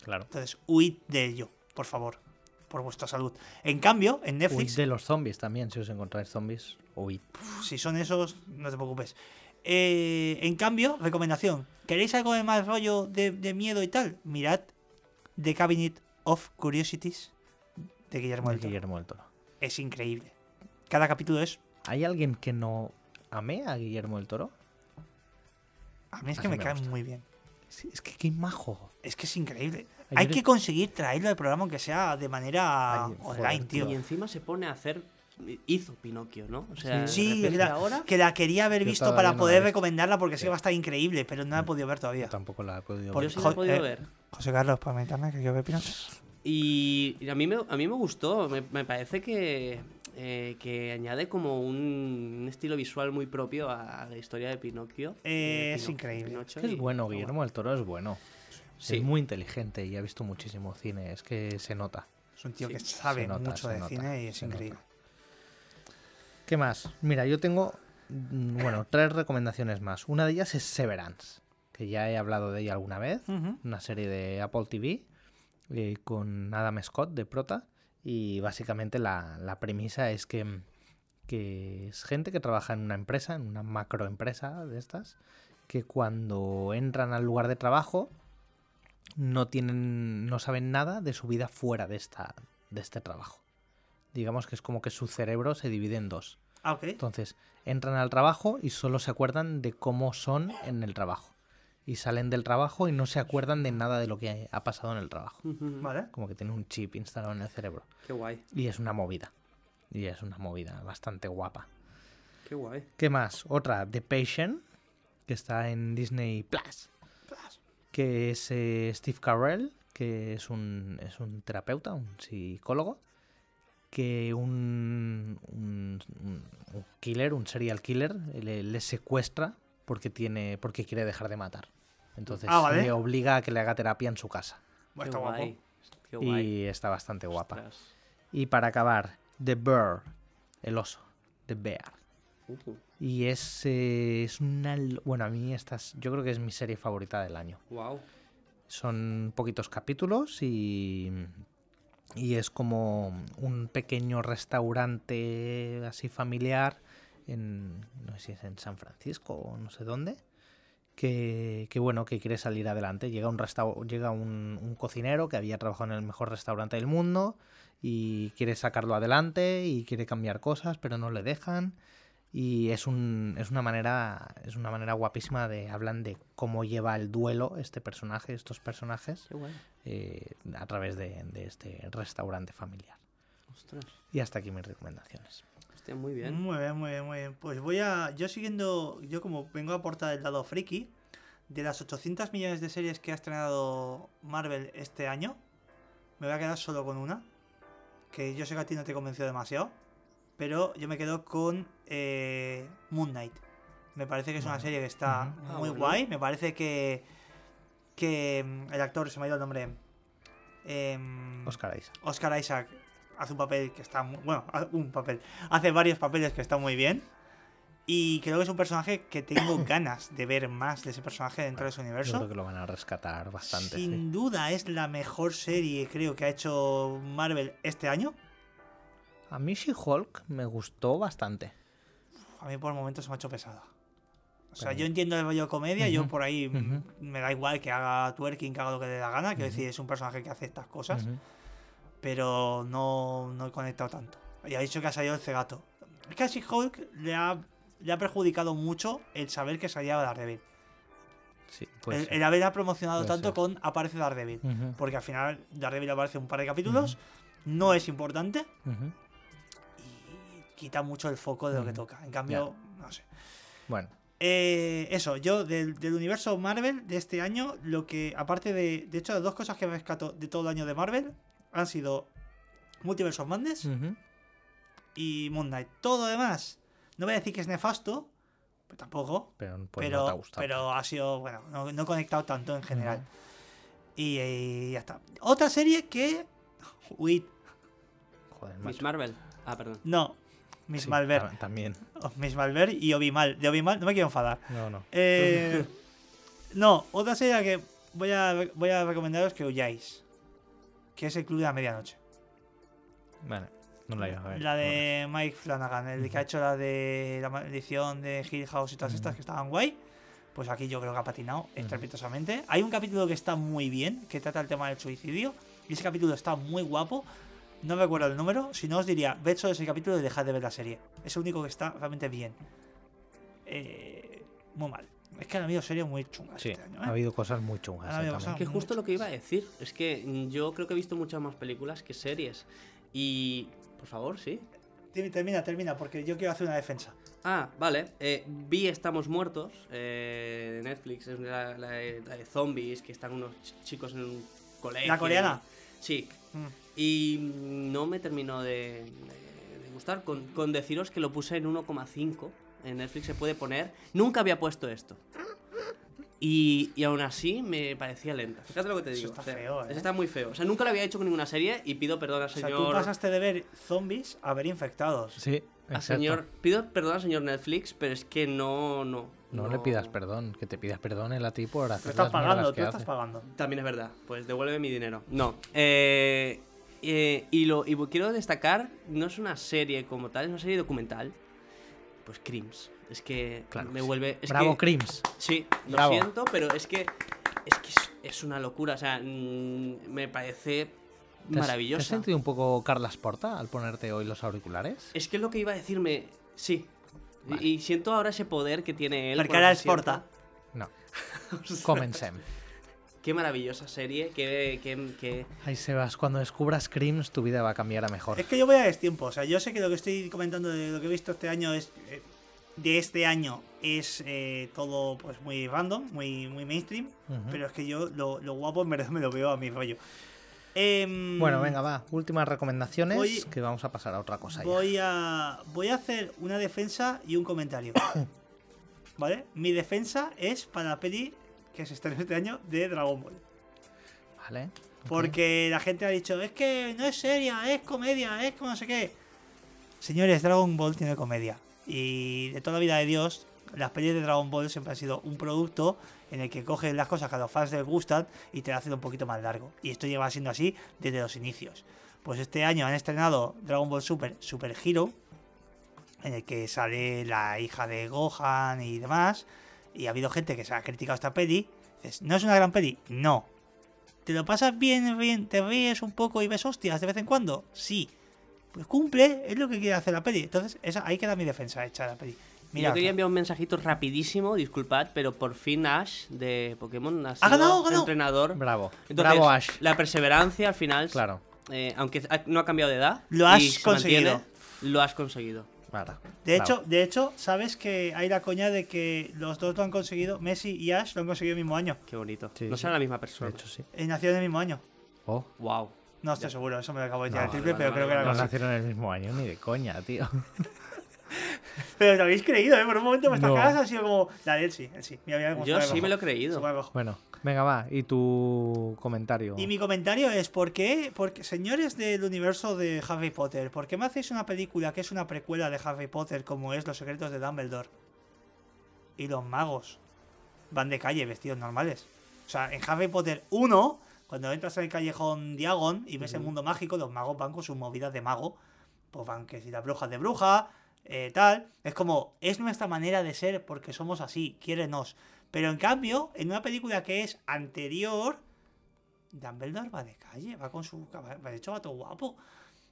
claro. Entonces, huid de ello, por favor, por vuestra salud. En cambio, en Huid Netflix, de los zombies también, si os encontráis zombies, huid. si son esos, no te preocupes. Eh, en cambio, recomendación. ¿Queréis algo de más rollo de, de miedo y tal? Mirad The Cabinet of Curiosities de Guillermo del de Toro. Guillermo del Toro. Es increíble. Cada capítulo es... ¿Hay alguien que no ame a Guillermo del Toro? A mí es Así que me, me cae muy bien. Sí, es que qué majo. Es que es increíble. Ayer- Hay que conseguir traerlo al programa aunque sea de manera joder, online, tío. Y encima se pone a hacer. Hizo Pinocchio, ¿no? O sea, Sí, la- ahora. Que la quería haber Yo visto para poder recomendarla porque sí Sí. que va a estar increíble, pero no la he podido ver todavía. Yo tampoco la he podido Por- Yo ver. sí la jo- he podido eh, ver. José Carlos, para mentarme que quiero ver Pinocho. Y y a mí me, a mí me gustó. Me, me parece que, eh, que añade como un, un estilo visual muy propio a la historia de Pinocchio. Eh, de es increíble. Pinocho Es y- bueno, Guillermo del Toro es bueno. Sí. Es muy inteligente y ha visto muchísimo cine. Es que se nota. Es un tío Sí, que sabe nota, mucho de nota, cine y es nota. increíble. ¿Qué más? Mira, yo tengo, mm, bueno, tres recomendaciones más. Una de ellas es Severance, que ya he hablado de ella alguna vez. Una serie de Apple TV eh, con Adam Scott de prota. Y básicamente la, la premisa es que, mm, que es gente que trabaja en una empresa, en una macroempresa de estas, que cuando entran al lugar de trabajo no tienen, no saben nada de su vida fuera de esta, de este trabajo. Digamos que es como que su cerebro se divide en dos. Ah. Entonces, entran al trabajo y solo se acuerdan de cómo son en el trabajo. Y salen del trabajo y no se acuerdan de nada de lo que ha pasado en el trabajo. Vale. Como que tienen un chip instalado en el cerebro. Qué guay, Y es una movida. Y es una movida bastante guapa. qué guay. ¿Qué más? Otra, The Patient, que está en Disney Plus. Que es eh, Steve Carell, que es un, es un terapeuta, un psicólogo. Que un, un, killer, un serial killer, le, le secuestra porque, tiene, porque quiere dejar de matar. Entonces Ah, vale. le obliga a que le haga terapia en su casa. Bueno, Qué está guapo. guay. Qué guay. Y está bastante guapa. Ostras. Y para acabar, The Bear, el oso. The Bear. Ujú. Y es, eh, es una... Bueno, a mí esta es- yo creo que es mi serie favorita del año. Guau. Son poquitos capítulos y, y es como un pequeño restaurante así familiar en, no sé si es en San Francisco o no sé dónde, que, que bueno, que quiere salir adelante. Llega un, llega un, un cocinero que había trabajado en el mejor restaurante del mundo y quiere sacarlo adelante y quiere cambiar cosas, pero no le dejan. Y es, un, es una manera es una manera guapísima de hablan de cómo lleva el duelo este personaje, estos personajes, eh, a través de, de este restaurante familiar. Ostras. Y hasta aquí mis recomendaciones. Hostia, muy bien. Muy bien, muy bien, muy bien. Pues voy a. Yo siguiendo. Yo, como vengo a aportar el lado friki, de las 800 millones de series que ha estrenado Marvel este año, me voy a quedar solo con una. Que yo sé que a ti no te convenció demasiado. Pero yo me quedo con eh, Moon Knight. Me parece que es una serie que está. Ah, muy guay. Me parece que. Que mm, el actor, se me ha ido el nombre. em, Oscar Isaac. Oscar Isaac hace un papel que está muy, bueno, hace un papel, hace varios papeles que están muy bien. Y creo que es un personaje que tengo (coughs) ganas de ver más de ese personaje dentro de su Yo creo universo. que lo van a rescatar bastante. Sin sí. duda es la mejor serie creo que ha hecho Marvel este año. A mí She-Hulk me gustó bastante. A mí por el momento se me ha hecho pesada. O sea, Pero- yo entiendo el rollo comedia, yo por ahí me da igual que haga twerking, que haga lo que le dé la gana. Quiero Ujú. decir, es un personaje que hace estas cosas. Pero no, no he conectado tanto. Y ha dicho que ha salido el cegato. Es que a She-Hulk le ha, le ha perjudicado mucho el saber que salía Daredevil. Sí, puede el, el haberla promocionado Puede tanto ser. con aparece Daredevil. Ujú, Porque al final Daredevil aparece un par de capítulos, no es importante y quita mucho el foco de lo que toca. En cambio, no sé. Bueno, Eh, eso, yo del, del universo Marvel de este año, lo que, aparte de. De hecho, las dos cosas que me rescato de todo el año de Marvel han sido Multiverse of Madness y Moon Knight. Todo lo demás, no voy a decir que es nefasto, pero tampoco. pero pues pero, no te ha gustado. pero ha sido, bueno, no, no he conectado tanto en general. y, y ya está. Otra serie que. Uy, Joder, Miss macho. Marvel. Ah, perdón. no. Miss Sí, Malver. ta- También. Miss Malver y Obimal. De Obimal no me quiero enfadar. No, no. Eh, (laughs) no, otra serie que voy a, voy a recomendaros que huyáis. Que es el Club de la Medianoche. Vale, no la a ver. La de Mike Flanagan, el que ha hecho la de la maldición de Hill House y todas estas que estaban guay. Pues aquí yo creo que ha patinado estrepitosamente. Hay un capítulo que está muy bien, que trata el tema del suicidio. Y ese capítulo está muy guapo. No me acuerdo el número. Si no, os diría, ved solo ese capítulo y dejad de ver la serie. Es el único que está realmente bien. Eh, muy mal. Es que han habido series muy chungas Sí, este año. ha ¿eh? habido cosas muy chungas. Ha cosas. Que justo lo que iba a decir. Es que mm, yo creo que he visto muchas más películas que series. Y. Por favor, sí. Termina, Termina, porque yo quiero hacer una defensa. Ah, vale. Eh, vi Estamos Muertos eh, de Netflix. Es la, la de, la de zombies que están unos ch- chicos en un colegio. ¿La coreana? Sí. Mm. Y no me terminó de, gustar. Con, con deciros que lo puse en 1,5. En Netflix se puede poner. Nunca había puesto esto. Y, y aún así me parecía lenta. Fíjate lo que te Eso digo. está o sea, feo, ¿eh? eso está muy feo. O sea, nunca lo había hecho con ninguna serie y pido perdón al O sea, señor. tú pasaste de ver zombies a ver infectados. Sí, exacto. señor pido perdón al señor Netflix, pero es que no. No, No, le pidas perdón, que te pidas perdón él a ti por Tú hacer estás las pagando, tú estás hace. pagando. También es verdad. Pues devuélveme mi dinero. No. Eh, eh, y, lo, y quiero destacar, no es una serie como tal, es una serie documental. Pues Crims. Es que Claro me vuelve. Es Bravo, que- Crims. Sí, lo Bravo. siento, pero es que. Es que es, es una locura. O sea, mm, me parece ¿Te has- ¿Te has sentido un poco Carlas Porta al ponerte hoy los auriculares? Es que es lo que iba a decirme. Sí. Y- Vale. Y, siento ahora ese poder que tiene él. Se es Porta. No. (laughs) Comencem. Qué maravillosa serie. Qué, qué, qué- Ahí Sebas, cuando descubras Crims tu vida va a cambiar a mejor. Es que yo voy a destiempo. O sea, yo sé que lo que estoy comentando de lo que he visto este año es. eh, de este año es eh, todo pues muy random, muy, muy mainstream. Pero es que yo lo, lo guapo en verdad me lo veo a mi rollo. Em, Bueno, venga, va. Últimas recomendaciones Voy- que vamos a pasar a otra cosa ya. Voy a, voy a hacer una defensa y un comentario. (coughs) ¿Vale? Mi defensa es para la peli que se estrenó este año de Dragon Ball. Vale. Porque la gente ha dicho, es que no es seria, es comedia, es como no sé qué. Señores, Dragon Ball tiene comedia. Y de toda la vida de Dios, las pelis de Dragon Ball siempre han sido un producto en el que cogen las cosas que a los fans les gustan y te lo hacen un poquito más largo. Y esto lleva siendo así desde los inicios. Pues este año han estrenado Dragon Ball Super, Super Hero, en el que sale la hija de Gohan y demás. Y ha habido gente que se ha criticado esta peli. Dices, ¿no es una gran peli? No. ¿Te lo pasas bien, bien? ¿Te ríes un poco y ves hostias de vez en cuando? Sí. Pues cumple, es lo que quiere hacer la peli. Entonces, esa, ahí queda mi defensa hecha de la peli. Mira, Yo quería enviar un mensajito rapidísimo, disculpad, pero por fin Ash de Pokémon ha sido ganado, entrenador. Bravo. Entonces, Bravo, Ash. La perseverancia al final, Claro. eh, aunque no ha cambiado de edad, Lo has conseguido. mantiene, lo has conseguido. De Bravo. hecho, de hecho, sabes que hay la coña de que los dos lo han conseguido, Messi y Ash lo han conseguido el mismo año. Qué bonito. Sí, no sí. será la misma de persona. hecho sí. Eh, nacieron en el mismo año. Oh, Wow. No estoy seguro, eso me lo acabo de No, tirar el triple, pero creo que era no nacieron en el mismo año ni de coña, tío. (laughs) (laughs) Pero lo habéis creído, ¿eh? Por un momento vuestras No. caras han sido como. La de él sí, él sí. Mira, mira Yo sí me lo he creído. Bueno, venga, va. ¿Y tu comentario? Y mi comentario es: ¿por qué, porque, señores del universo de Harry Potter, ¿por qué me hacéis una película que es una precuela de Harry Potter como es Los secretos de Dumbledore? Y los magos van de calle vestidos normales. O sea, en Harry Potter 1, cuando entras en el callejón Diagon y ves el mundo mágico, los magos van con sus movidas de mago. Pues van que si las brujas de bruja, eh, tal. Es como, es nuestra manera de ser porque somos así, quiérenos. Pero en cambio, en una película que es anterior, Dumbledore va de calle, va con su va de hecho va todo guapo.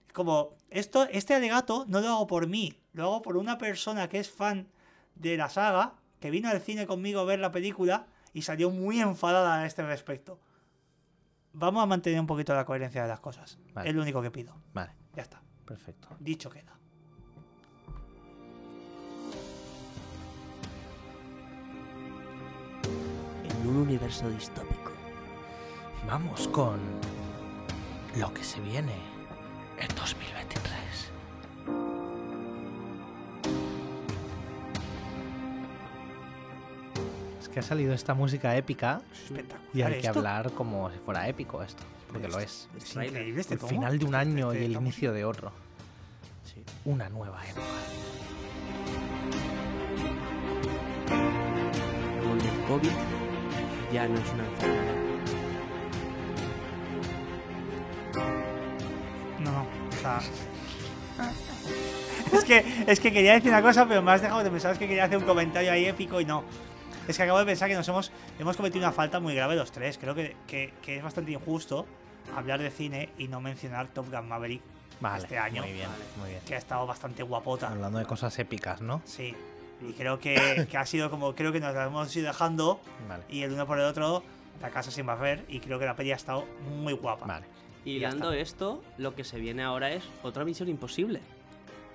Es Como, esto, este alegato no lo hago por mí, lo hago por una persona que es fan de la saga, que vino al cine conmigo a ver la película y salió muy enfadada a este respecto. Vamos a mantener un poquito la coherencia de las cosas. Vale. Es lo único que pido. Vale, Ya está. perfecto. Dicho queda. En un universo distópico. Vamos con lo que se viene en 2023. Es que ha salido esta música épica Es espectacular. y hay que esto. hablar como si fuera épico esto, porque lo es. Es increíble este El tomo. final de un Este- año este- y el inicio de otro. Sí. Una nueva época. Donde el COVID ya no es una enfermedad. No. O sea. (laughs) es, que, es que quería decir una cosa, pero me has dejado de pensar es que quería hacer un comentario ahí épico y no. Es que acabo de pensar que nos hemos, hemos cometido una falta muy grave los tres. Creo que, que- que es bastante injusto hablar de cine y no mencionar Top Gun Maverick, Vale, Este año. muy bien, Vale. muy bien. que ha estado bastante guapota. Hablando de cosas épicas, ¿no? Sí. Y creo que, que ha sido como, creo que nos la hemos ido dejando Vale. y el uno por el otro, la casa sin barrer. Y creo que la peli ha estado muy guapa. Vale. Y dando esto, lo que se viene ahora es otra misión imposible.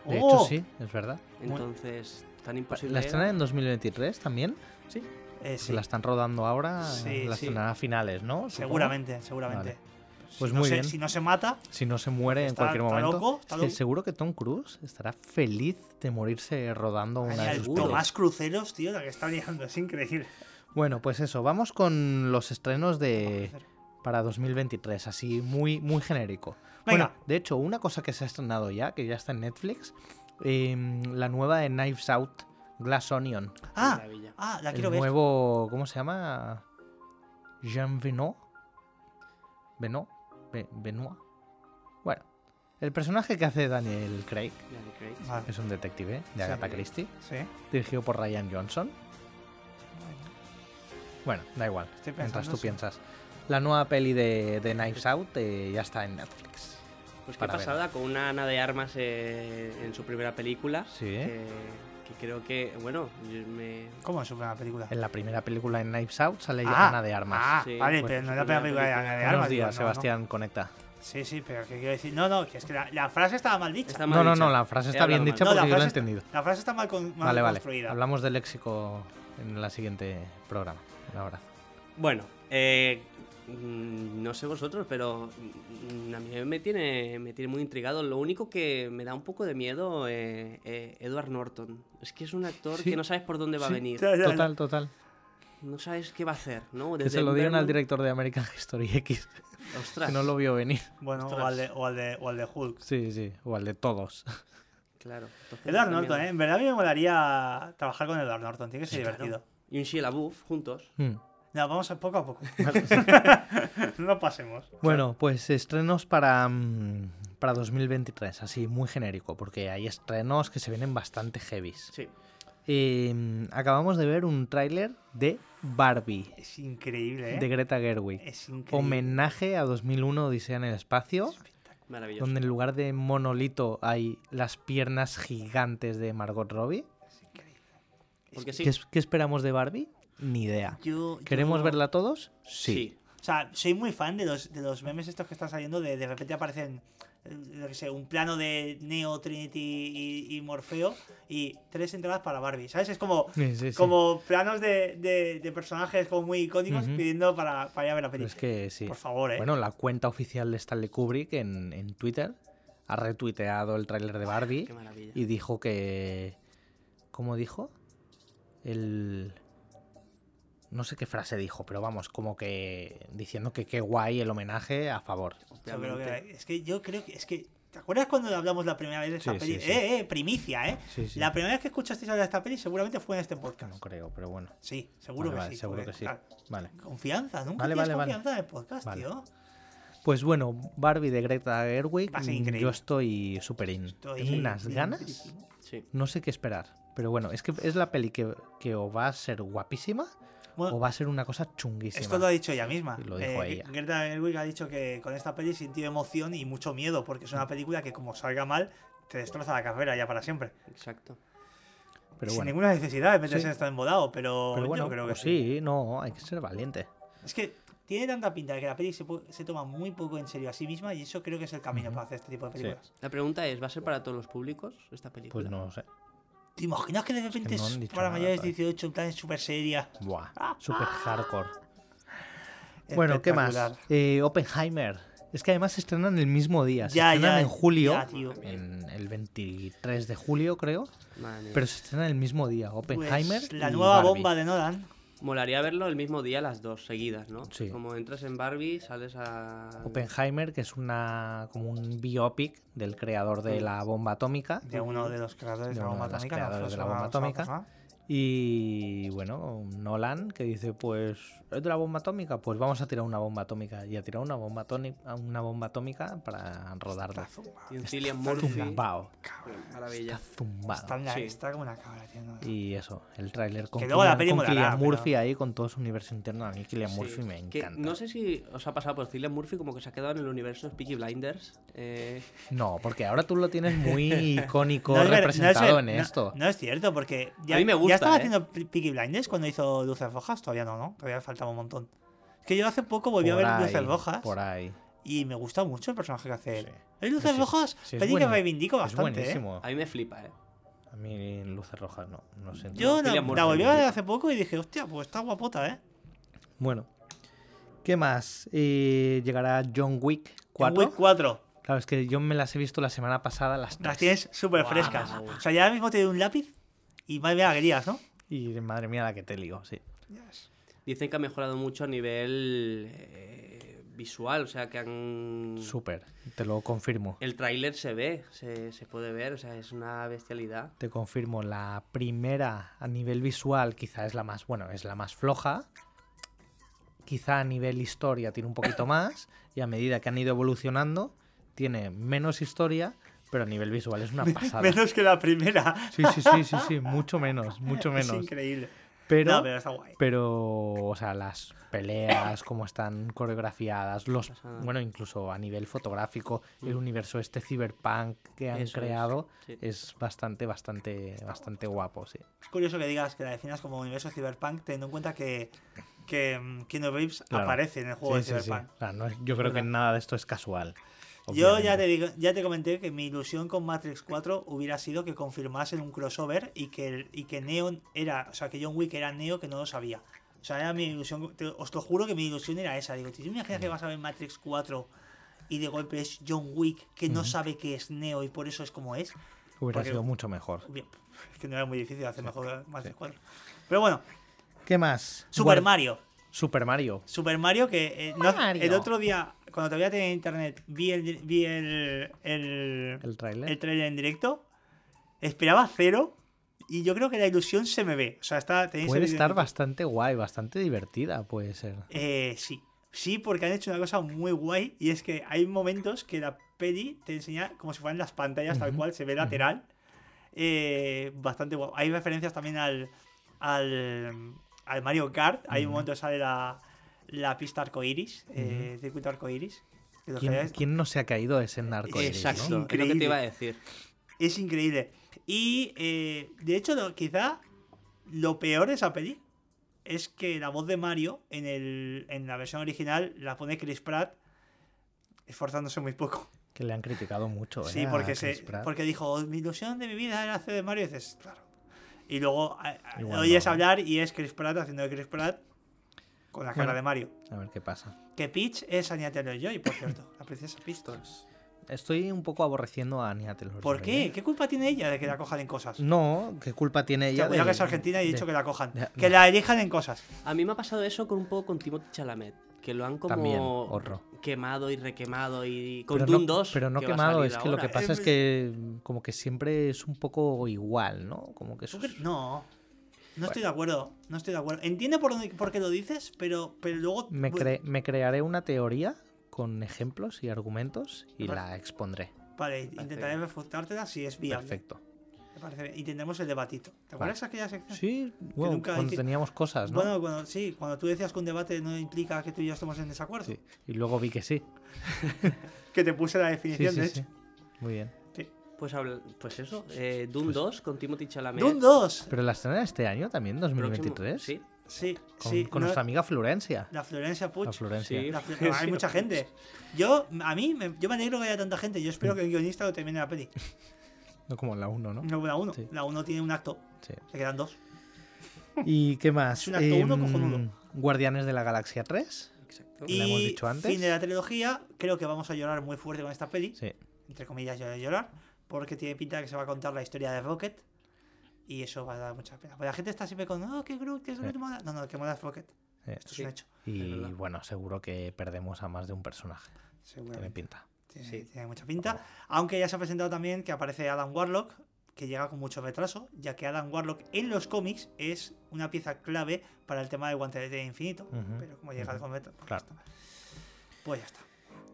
De ¡Oh! hecho, sí, es verdad. Entonces, tan imposible. ¿La estrenan en 2023 también? Sí. Eh, sí, la están rodando ahora, Sí, la sí. estrenará a finales, ¿no? Supongo. seguramente, seguramente. Vale. Pues si no muy se- bien. Si no se mata, Si no se muere en cualquier está momento. loco, está loco. seguro que Tom Cruise estará feliz de morirse rodando una Ay, de el sus. Tomás Cruceros, tío, la que está liando, es increíble. Bueno, pues eso, vamos con los estrenos de para 2023, así muy muy genérico. Venga. Bueno, de hecho, una cosa que se ha estrenado ya, que ya está en Netflix, em, la nueva de Knives Out, Glass Onion. Ah, ah, la el quiero ver. nuevo, ¿cómo se llama? Jean Venot. Venot. Be- Benoit. Bueno, el personaje que hace Daniel Craig. Vale, es un detective de Sí. Agatha Christie, sí. dirigido por Ryan Johnson. Bueno, da igual, mientras pensando, tú sí. piensas. La nueva peli de, de Knives Out eh, ya está en Netflix. Pues qué pasada con una Ana de Armas eh, en su primera película. Sí. Que creo que, bueno, yo me. ¿Cómo es su primera película? En la primera película en Knives Out sale Ah, Ana de Armas. Ah, Sí, vale, pues pero no es la primera película de. Ana de Buenos Armas. digo, días, no, no. Sebastián, conecta. Sí, sí, pero ¿qué quiero decir? No, no, que es que la, la frase estaba mal dicha. Está No, mal no, dicha. no, la frase He está bien dicha. No, porque yo la he entendido. la frase está mal, con, mal Vale, vale. construida. Hablamos del léxico en la siguiente programa. Un abrazo. Bueno, eh, no sé vosotros, pero mm, a mí me tiene, me tiene muy intrigado. Lo único que me da un poco de miedo eh, eh, Edward Norton. Es que es un actor Sí. que no sabes por dónde va a venir. Ya, ya, ya. Total, total. No sabes qué va a hacer, ¿no? Que se lo dieron al director de American History (laughs) X, Ostras. que no lo vio venir. Bueno, o al, de, o, al de, o al de Hulk. Sí, sí, o al de todos. Claro. entonces Edward Norton, miedo. ¿eh? En verdad a mí me molaría trabajar con Edward Norton. Tiene que ser Sí, claro. divertido. Y un Shia LaBeouf juntos. Hmm. No, vamos a poco a poco. (laughs) (laughs) no pasemos. Bueno, pues estrenos para, mm, para 2023, así muy genérico, porque hay estrenos que se vienen bastante heavies. Sí. Eh, acabamos de ver un tráiler de Barbie, Es increíble, ¿eh? de Greta Gerwig. Es increíble. Homenaje a 2001 Odisea en el espacio, Maravilloso. donde en lugar de monolito hay las piernas gigantes de Margot Robbie. Porque sí. ¿Qué, es- qué esperamos de Barbie? Ni idea. Yo- ¿Queremos yo- verla todos? Sí. O sea, soy muy fan de los, de los memes estos que están saliendo. De, de repente aparecen, eh, yo qué sé, un plano de Neo, Trinity y, y Morfeo y tres entradas para Barbie. ¿Sabes? Es como, Sí, sí, sí. como planos de, de- de personajes como muy icónicos pidiendo para, para ir a ver la película. es que sí. Por favor, ¿eh? Bueno, la cuenta oficial de Stanley Kubrick en, en Twitter ha retuiteado el tráiler de Barbie Qué maravilla. y dijo que... ¿Cómo dijo? El... No sé qué frase dijo, pero vamos, como que diciendo que qué guay el homenaje a favor. Es que yo creo que. Es que, ¿Te acuerdas cuando hablamos la primera vez de esta Sí, peli? sí, sí. Eh, eh, primicia, ¿eh? Sí, sí. La primera vez que escuchasteis hablar de esta peli seguramente fue en este podcast. no creo, pero bueno. Sí, seguro Vale, que vale, sí. seguro porque, que sí. claro, Vale. Confianza, nunca Vale, tienes vale, vale. confianza en el podcast, Vale. tío. Pues bueno, Barbie de Greta Gerwig, Va a ser increíble. yo estoy súper in. Estoy Tengo unas bien ganas, no sé qué esperar. Pero bueno, es que es la peli que, que o va a ser guapísima Bueno, o va a ser una cosa chunguísima. Esto lo ha dicho ella misma. Lo dijo Eh, ella. Greta Gerwig ha dicho que con esta peli sintió emoción y mucho miedo, porque es una película que como salga mal, te destroza la carrera ya para siempre. Exacto. Pero Sin bueno, ninguna necesidad de meterse Sí. en esto embodado, pero, pero bueno yo creo que pues sí, no, hay que ser valiente. Es que tiene tanta pinta de que la peli se, se toma muy poco en serio a sí misma y eso creo que es el camino para hacer este tipo de Sí. películas. La pregunta es, ¿va a ser para todos los públicos esta película? Pues no sé. ¿Te imaginas que de repente no es para mayores de todavía. 18 en plan súper seria? Buah, super hardcore. Bueno, ¿qué más? Eh, Oppenheimer. Es que además se estrenan el mismo día. Se Ya, estrenan ya, en julio. ya, en el 23 de julio, creo. Madre. Pero se estrenan el mismo día. Oppenheimer. Pues la y nueva Barbie. bomba de Nolan. Molaría verlo el mismo día las dos seguidas, ¿no? Sí. Como entras en Barbie, sales a... Oppenheimer, que es una como un biopic del creador de la bomba atómica. de uno de los creadores De de la bomba de los atómica. no, creadores de la fue bomba una- una atómica. Y bueno, Nolan que dice, pues, ¿es de la bomba atómica? Pues vamos a tirar una bomba atómica. Y a tirar una bomba, una bomba atómica para rodarla. Está zumbado. Y un Cillian Está Murphy. Zumbao. Maravilla. Está zumbado. Está, en la- Sí. está como una cabra, tío. no. Y eso, el tráiler con, Cillian, pero- Murphy ahí con todo su universo interno. A mí Cillian Sí. Murphy me Que encanta. no sé si os ha pasado, pero Cillian Murphy como que se ha quedado en el universo de Peaky Blinders. Eh, No, porque ahora tú lo tienes muy (laughs) icónico No no representado en no- esto. No, es cierto, porque ya, A mí me ya gusta, estaba ¿eh? haciendo Pe- Peaky Blinders cuando hizo Luces Rojas. Todavía no, ¿no? Todavía faltaba un montón. Es que yo hace poco volví a ver ahí, Luces Rojas Por ahí. y me gusta mucho el personaje que hace él. Sí. ¿Es Luces Sí, Rojas? sí, es peli que reivindico Es bastante, ¿eh? buenísimo. a mí me flipa, ¿eh? A mí luces rojas no, no sé. Yo la, volví a ver hace poco y dije, hostia, pues está guapota, ¿eh? Bueno, ¿qué más? Eh, llegará John Wick 4. Wick 4. Claro, es que yo me las he visto la semana pasada las Las tres. tienes súper frescas. O sea, ya ahora mismo te doy un lápiz y más bien alegrías, ¿no? Y madre mía la que te lío, sí. Dicen que ha mejorado mucho a nivel eh, visual, o sea que han... Súper, te lo confirmo. El tráiler se ve, se, se puede ver, o sea, es una bestialidad. Te confirmo, la primera a nivel visual quizá es la más, bueno, es la más floja. Quizá a nivel historia tiene un poquito más. Y a medida que han ido evolucionando, tiene menos historia, pero a nivel visual es una pasada. Menos que la primera. Sí, sí, sí, sí, sí, mucho menos, mucho Es menos. increíble. Pero, No, pero está guay. pero, o sea, las peleas, cómo están coreografiadas, los, bueno, incluso a nivel fotográfico, el universo este cyberpunk que han Eso es, creado sí. es bastante, bastante, bastante guapo, sí. Es curioso que digas que la definas como universo cyberpunk, teniendo en cuenta que, que mm, Keanu Reeves Claro. aparece en el juego Sí, de sí, sí. cyberpunk. O sea, no es- yo creo que nada de esto es casual. Yo ya te, digo, ya te comenté que mi ilusión con Matrix 4 hubiera sido que confirmasen un crossover y que, y que Neo era, o sea, que John Wick era Neo que no lo sabía. O sea, era mi ilusión, te- os lo juro que mi ilusión era esa. Digo, ¿te imaginas que vas a ver Matrix 4 y de golpe es John Wick que no sabe que es Neo y por eso es como es? Hubiera porque- sido mucho mejor. (laughs) Es que no era muy difícil hacer mejor Matrix 4. Pero bueno, ¿Qué más? Super Mario. Super Mario. Super Mario que eh, no- Mario. el otro día, cuando todavía tenía internet, vi el, vi el, el, El tráiler. el trailer en directo. Esperaba cero. Y yo creo que la ilusión se me ve. O sea, está, tenéis Puede estar bastante guay, bastante divertida, puede ser. Eh, sí. Sí, porque han hecho una cosa muy guay y es que hay momentos que la peli te enseña como si fueran las pantallas, tal cual, se ve lateral. Eh, bastante guay. Hay referencias también al, al, al Mario Kart. Hay un momento que sale la, la pista arcoiris, eh, circuito arcoiris. ¿Quién, quién no se ha caído ese narco? Exacto, ¿no? es lo que te iba a decir. Es increíble. Y eh, de hecho, lo- quizá lo peor de esa peli es que la voz de Mario en, el, en la versión original la pone Chris Pratt esforzándose muy poco. Que le han criticado mucho, ¿eh? Sí, a porque, Chris se, Pratt. porque dijo, mi ilusión de mi vida era hacer de Mario y dices, claro. Y luego Igual oyes no. hablar y es Chris Pratt haciendo de Chris Pratt con la cara Bueno. de Mario. A ver qué pasa. Que Peach es Anya Taylor-Joy, por cierto, la princesa Peach. Estoy un poco aborreciendo a Anya Taylor ¿Por qué? ¿eh? ¿Qué culpa tiene ella de que la cojan en cosas? No, ¿qué culpa tiene ella? Que, cuidado de- que es argentina y he de- dicho que la cojan. de- Que la elijan en cosas. A mí me ha pasado eso con un poco con Timothy Chalamet, que lo han como También, quemado y requemado y con Pero Doom no, 2. pero no que quemado, es que lo que pasa es que como que siempre es un poco igual, ¿no? Como que. No. No estoy de acuerdo. No estoy de acuerdo. Entiendo por, dónde- por qué lo dices, pero, pero luego. me, cre- me crearé una teoría con ejemplos y argumentos y Vale. la expondré. Vale, intentaré refutártela si es viable. Perfecto. Me parece bien. Y tendremos el debatito. ¿Te acuerdas aquella sección? Sí, bueno, nunca cuando teníamos cosas, ¿no? Bueno, cuando, sí, cuando tú decías que un debate no implica que tú y yo estemos en desacuerdo. Sí, Y luego vi que sí. (laughs) Que te puse la definición, sí, de sí. hecho. Muy bien. Pues, pues eso, eh, Doom 2 con Timothy Chalamet. Doom 2. Pero la estrena este año también, próximo- 2023. Sí, Sí, Con, sí. con no- nuestra amiga Florencia. La Florencia Puch. La Florencia. Sí. La Fl- hay mucha (laughs) gente. Yo, a mí, me, yo me alegro que haya tanta gente. Yo espero que el guionista lo termine la peli. No como la 1, ¿no? No la 1. Sí. La 1 tiene un acto. Sí. Se quedan dos. ¿Y qué más? Es un acto uno Em, cojonudo. Guardianes de la Galaxia 3. exacto. Y- ¿La hemos dicho antes? fin de la trilogía. Creo que vamos a llorar muy fuerte con esta peli. Sí. Entre comillas, llorar, llorar. Porque tiene pinta de que se va a contar la historia de Rocket. Y eso va a dar mucha pena. Porque la gente está siempre con, oh, que Groot, que Groot Sí. mola. No, no, que mola es Rocket. sí. Esto es un hecho. Y Es bueno, seguro que perdemos a más de un personaje. Tiene pinta. Tiene, Sí. tiene mucha pinta. Aunque ya se ha presentado también que aparece Adam Warlock, que llega con mucho retraso, ya que Adam Warlock en los cómics es una pieza clave para el tema del guante de infinito. Pero como llega ujú. con retraso, pues Claro. ya está. Pues ya está.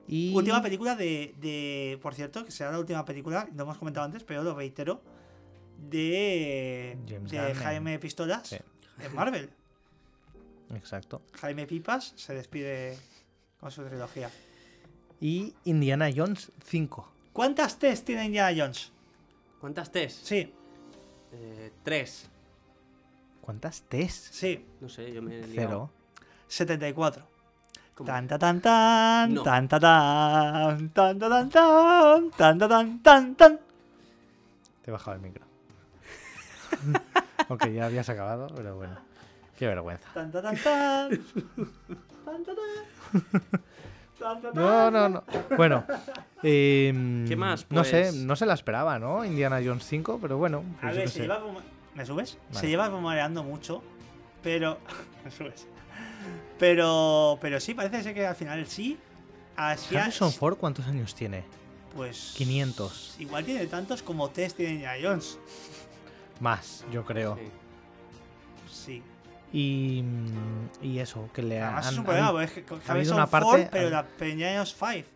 Y... Última película de, de- Por cierto, que será la última película, lo hemos comentado antes, pero lo reitero. De. James de Jaime Pistolas Sí. en Marvel. Exacto. Jaime Pipas se despide con su trilogía. Y Indiana Jones 5. ¿Cuántas test tiene Indiana Jones? ¿Cuántas test? Sí, Eh, tres. ¿Cuántas T's? sí, No sé, yo me he liado. Cero. 74. ¿Cómo? Tan ta tan tan, No. tan ta tan, tan ta tan tan, tan ta tan tan tan. Te he bajado el micro. (laughs) Aunque ya habías acabado, pero bueno. Qué vergüenza. Tan ta tan tan. Tan ta tan. No, no, no. Bueno. em, (laughs) ¿Qué más, No sé, pues? no se la esperaba, ¿no? Indiana Jones 5, pero bueno. A pues yo ver, se sé. lleva ¿Me subes? Vale. Se lleva rumoreando mucho, pero. (laughs) ¿Me subes? Pero. Pero sí, parece ser que al final sí. Así ha- Harrison Ford, ¿cuántos años tiene? Pues. 500. Igual tiene tantos como Test tiene Indiana Jones. Más, yo creo. Sí. Sí. Y, y eso, que le Además han, es un han- problema, porque es que ha habido una parte- pero la Peña 5.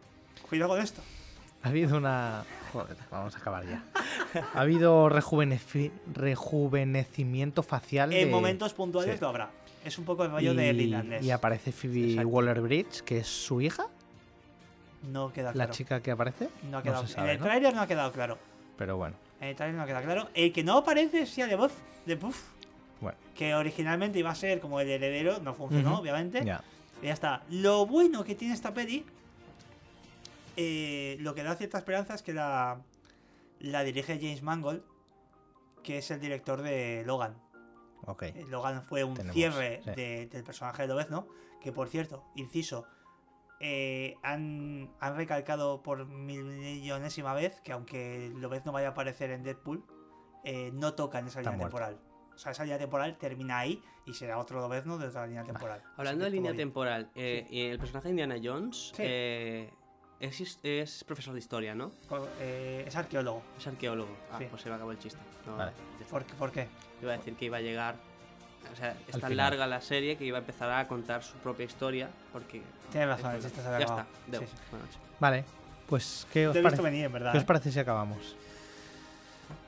Cuidado con esto. (laughs) ha habido una... Joder, vamos a acabar ya. (laughs) Ha habido rejuveneci- rejuvenecimiento facial En de- momentos puntuales sí. lo habrá. Es un poco el rollo de y, irlandés. y aparece Phoebe Exacto. Waller-Bridge, que es su hija, No queda la claro. chica que aparece. No ha quedado se sabe, En el ¿no? tráiler no ha quedado claro. Pero bueno, En el tráiler no ha quedado claro. El que no aparece es de voz de Puff. Bueno, Que originalmente iba a ser como el heredero. No funcionó, obviamente. Y ya está. Lo bueno que tiene esta peli. eh, lo que da cierta esperanza es que la, la dirige James Mangold. Que es el director de Logan. Eh, Logan fue un Tenemos, cierre sí. de- del personaje de Lobezno, que por cierto, inciso, eh, han, han recalcado por mil millonésima vez que aunque Lobezno vaya a aparecer en Deadpool, eh, no toca en esa Está línea muerto. temporal. O sea, esa línea temporal termina ahí y será otro Lobezno de otra línea temporal. Hablando de línea bien. temporal, eh, el personaje de Indiana Jones Sí. eh, es, profesor de historia, ¿no? Eh, es arqueólogo. Es arqueólogo. Ah, Sí. pues se me acabó el chiste. No, Vale. ¿Por, qué- por qué? Iba a decir que iba a llegar O sea, es Al tan final. larga la serie que iba a empezar a contar su propia historia. Porque. Tienes razón, el es- chiste se había Ya acabado. está. Sí, sí. Vale, pues ¿qué os, Te parece, venir, en verdad. ¿qué os parece si acabamos?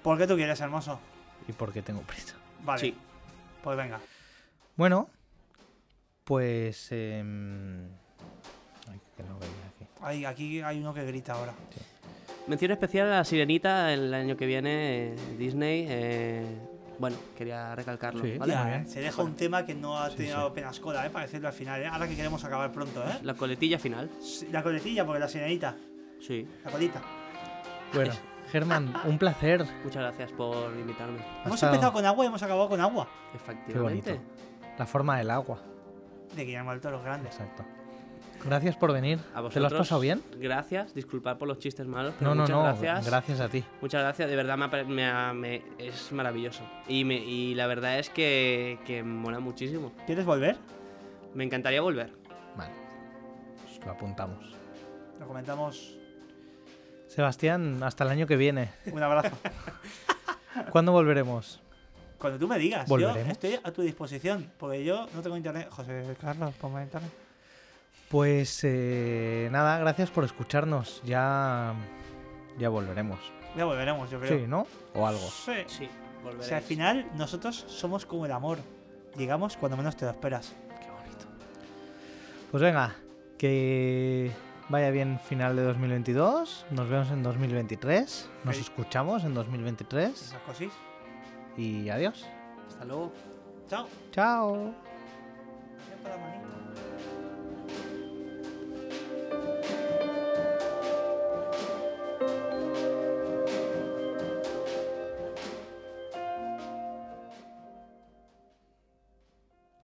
¿Por qué tú quieres, hermoso? ¿Y por qué tengo prisa? Vale. Sí. Pues venga. Bueno, pues... em, ay, que no veía aquí. Ay, aquí hay uno que grita ahora. Mención especial a la Sirenita el año que viene, eh, Disney. eh, bueno, quería recalcarlo. Sí. ¿vale? Ya, ¿eh? Se deja un tema que no ha Sí, tenido sí. apenas cola, ¿eh? Para decirlo al final, ¿eh? Ahora que queremos acabar pronto, ¿eh? La coletilla final. La coletilla, porque la sirenita. Sí. La colita. Bueno, (laughs) Germán, un placer. Muchas gracias por invitarme. Hemos estado- empezado con agua y hemos acabado con agua. Efectivamente. La forma del agua. De Guillermo del Toro, grande. Exacto. Gracias por venir. A ¿Te vosotros, lo has pasado bien? Gracias. Disculpad por los chistes malos, pero No, no, muchas no. gracias. Gracias a ti. Muchas gracias, de verdad me, me me- es maravilloso. Y, me- y la verdad es que, que mola muchísimo. ¿Quieres volver? Me encantaría volver. Vale. Pues lo apuntamos. Lo comentamos. Sebastián, hasta el año que viene. Un abrazo. ¿Cuándo volveremos? Cuando tú me digas, yo ¿Volveremos? estoy a tu disposición. Porque yo no tengo internet. José Carlos, ponme internet. Pues eh, nada, gracias por escucharnos. Ya, ya volveremos. Ya volveremos, yo creo. Sí, ¿no? O algo. Sí. Sí, O volveré. sea, al final, nosotros somos como el amor. Llegamos cuando menos te lo esperas. Qué bonito. Pues venga, que vaya bien final de 2022. Nos vemos en 2023. Nos escuchamos en 2023. Esas cosis. Y adiós. Hasta luego. Chao. Chao.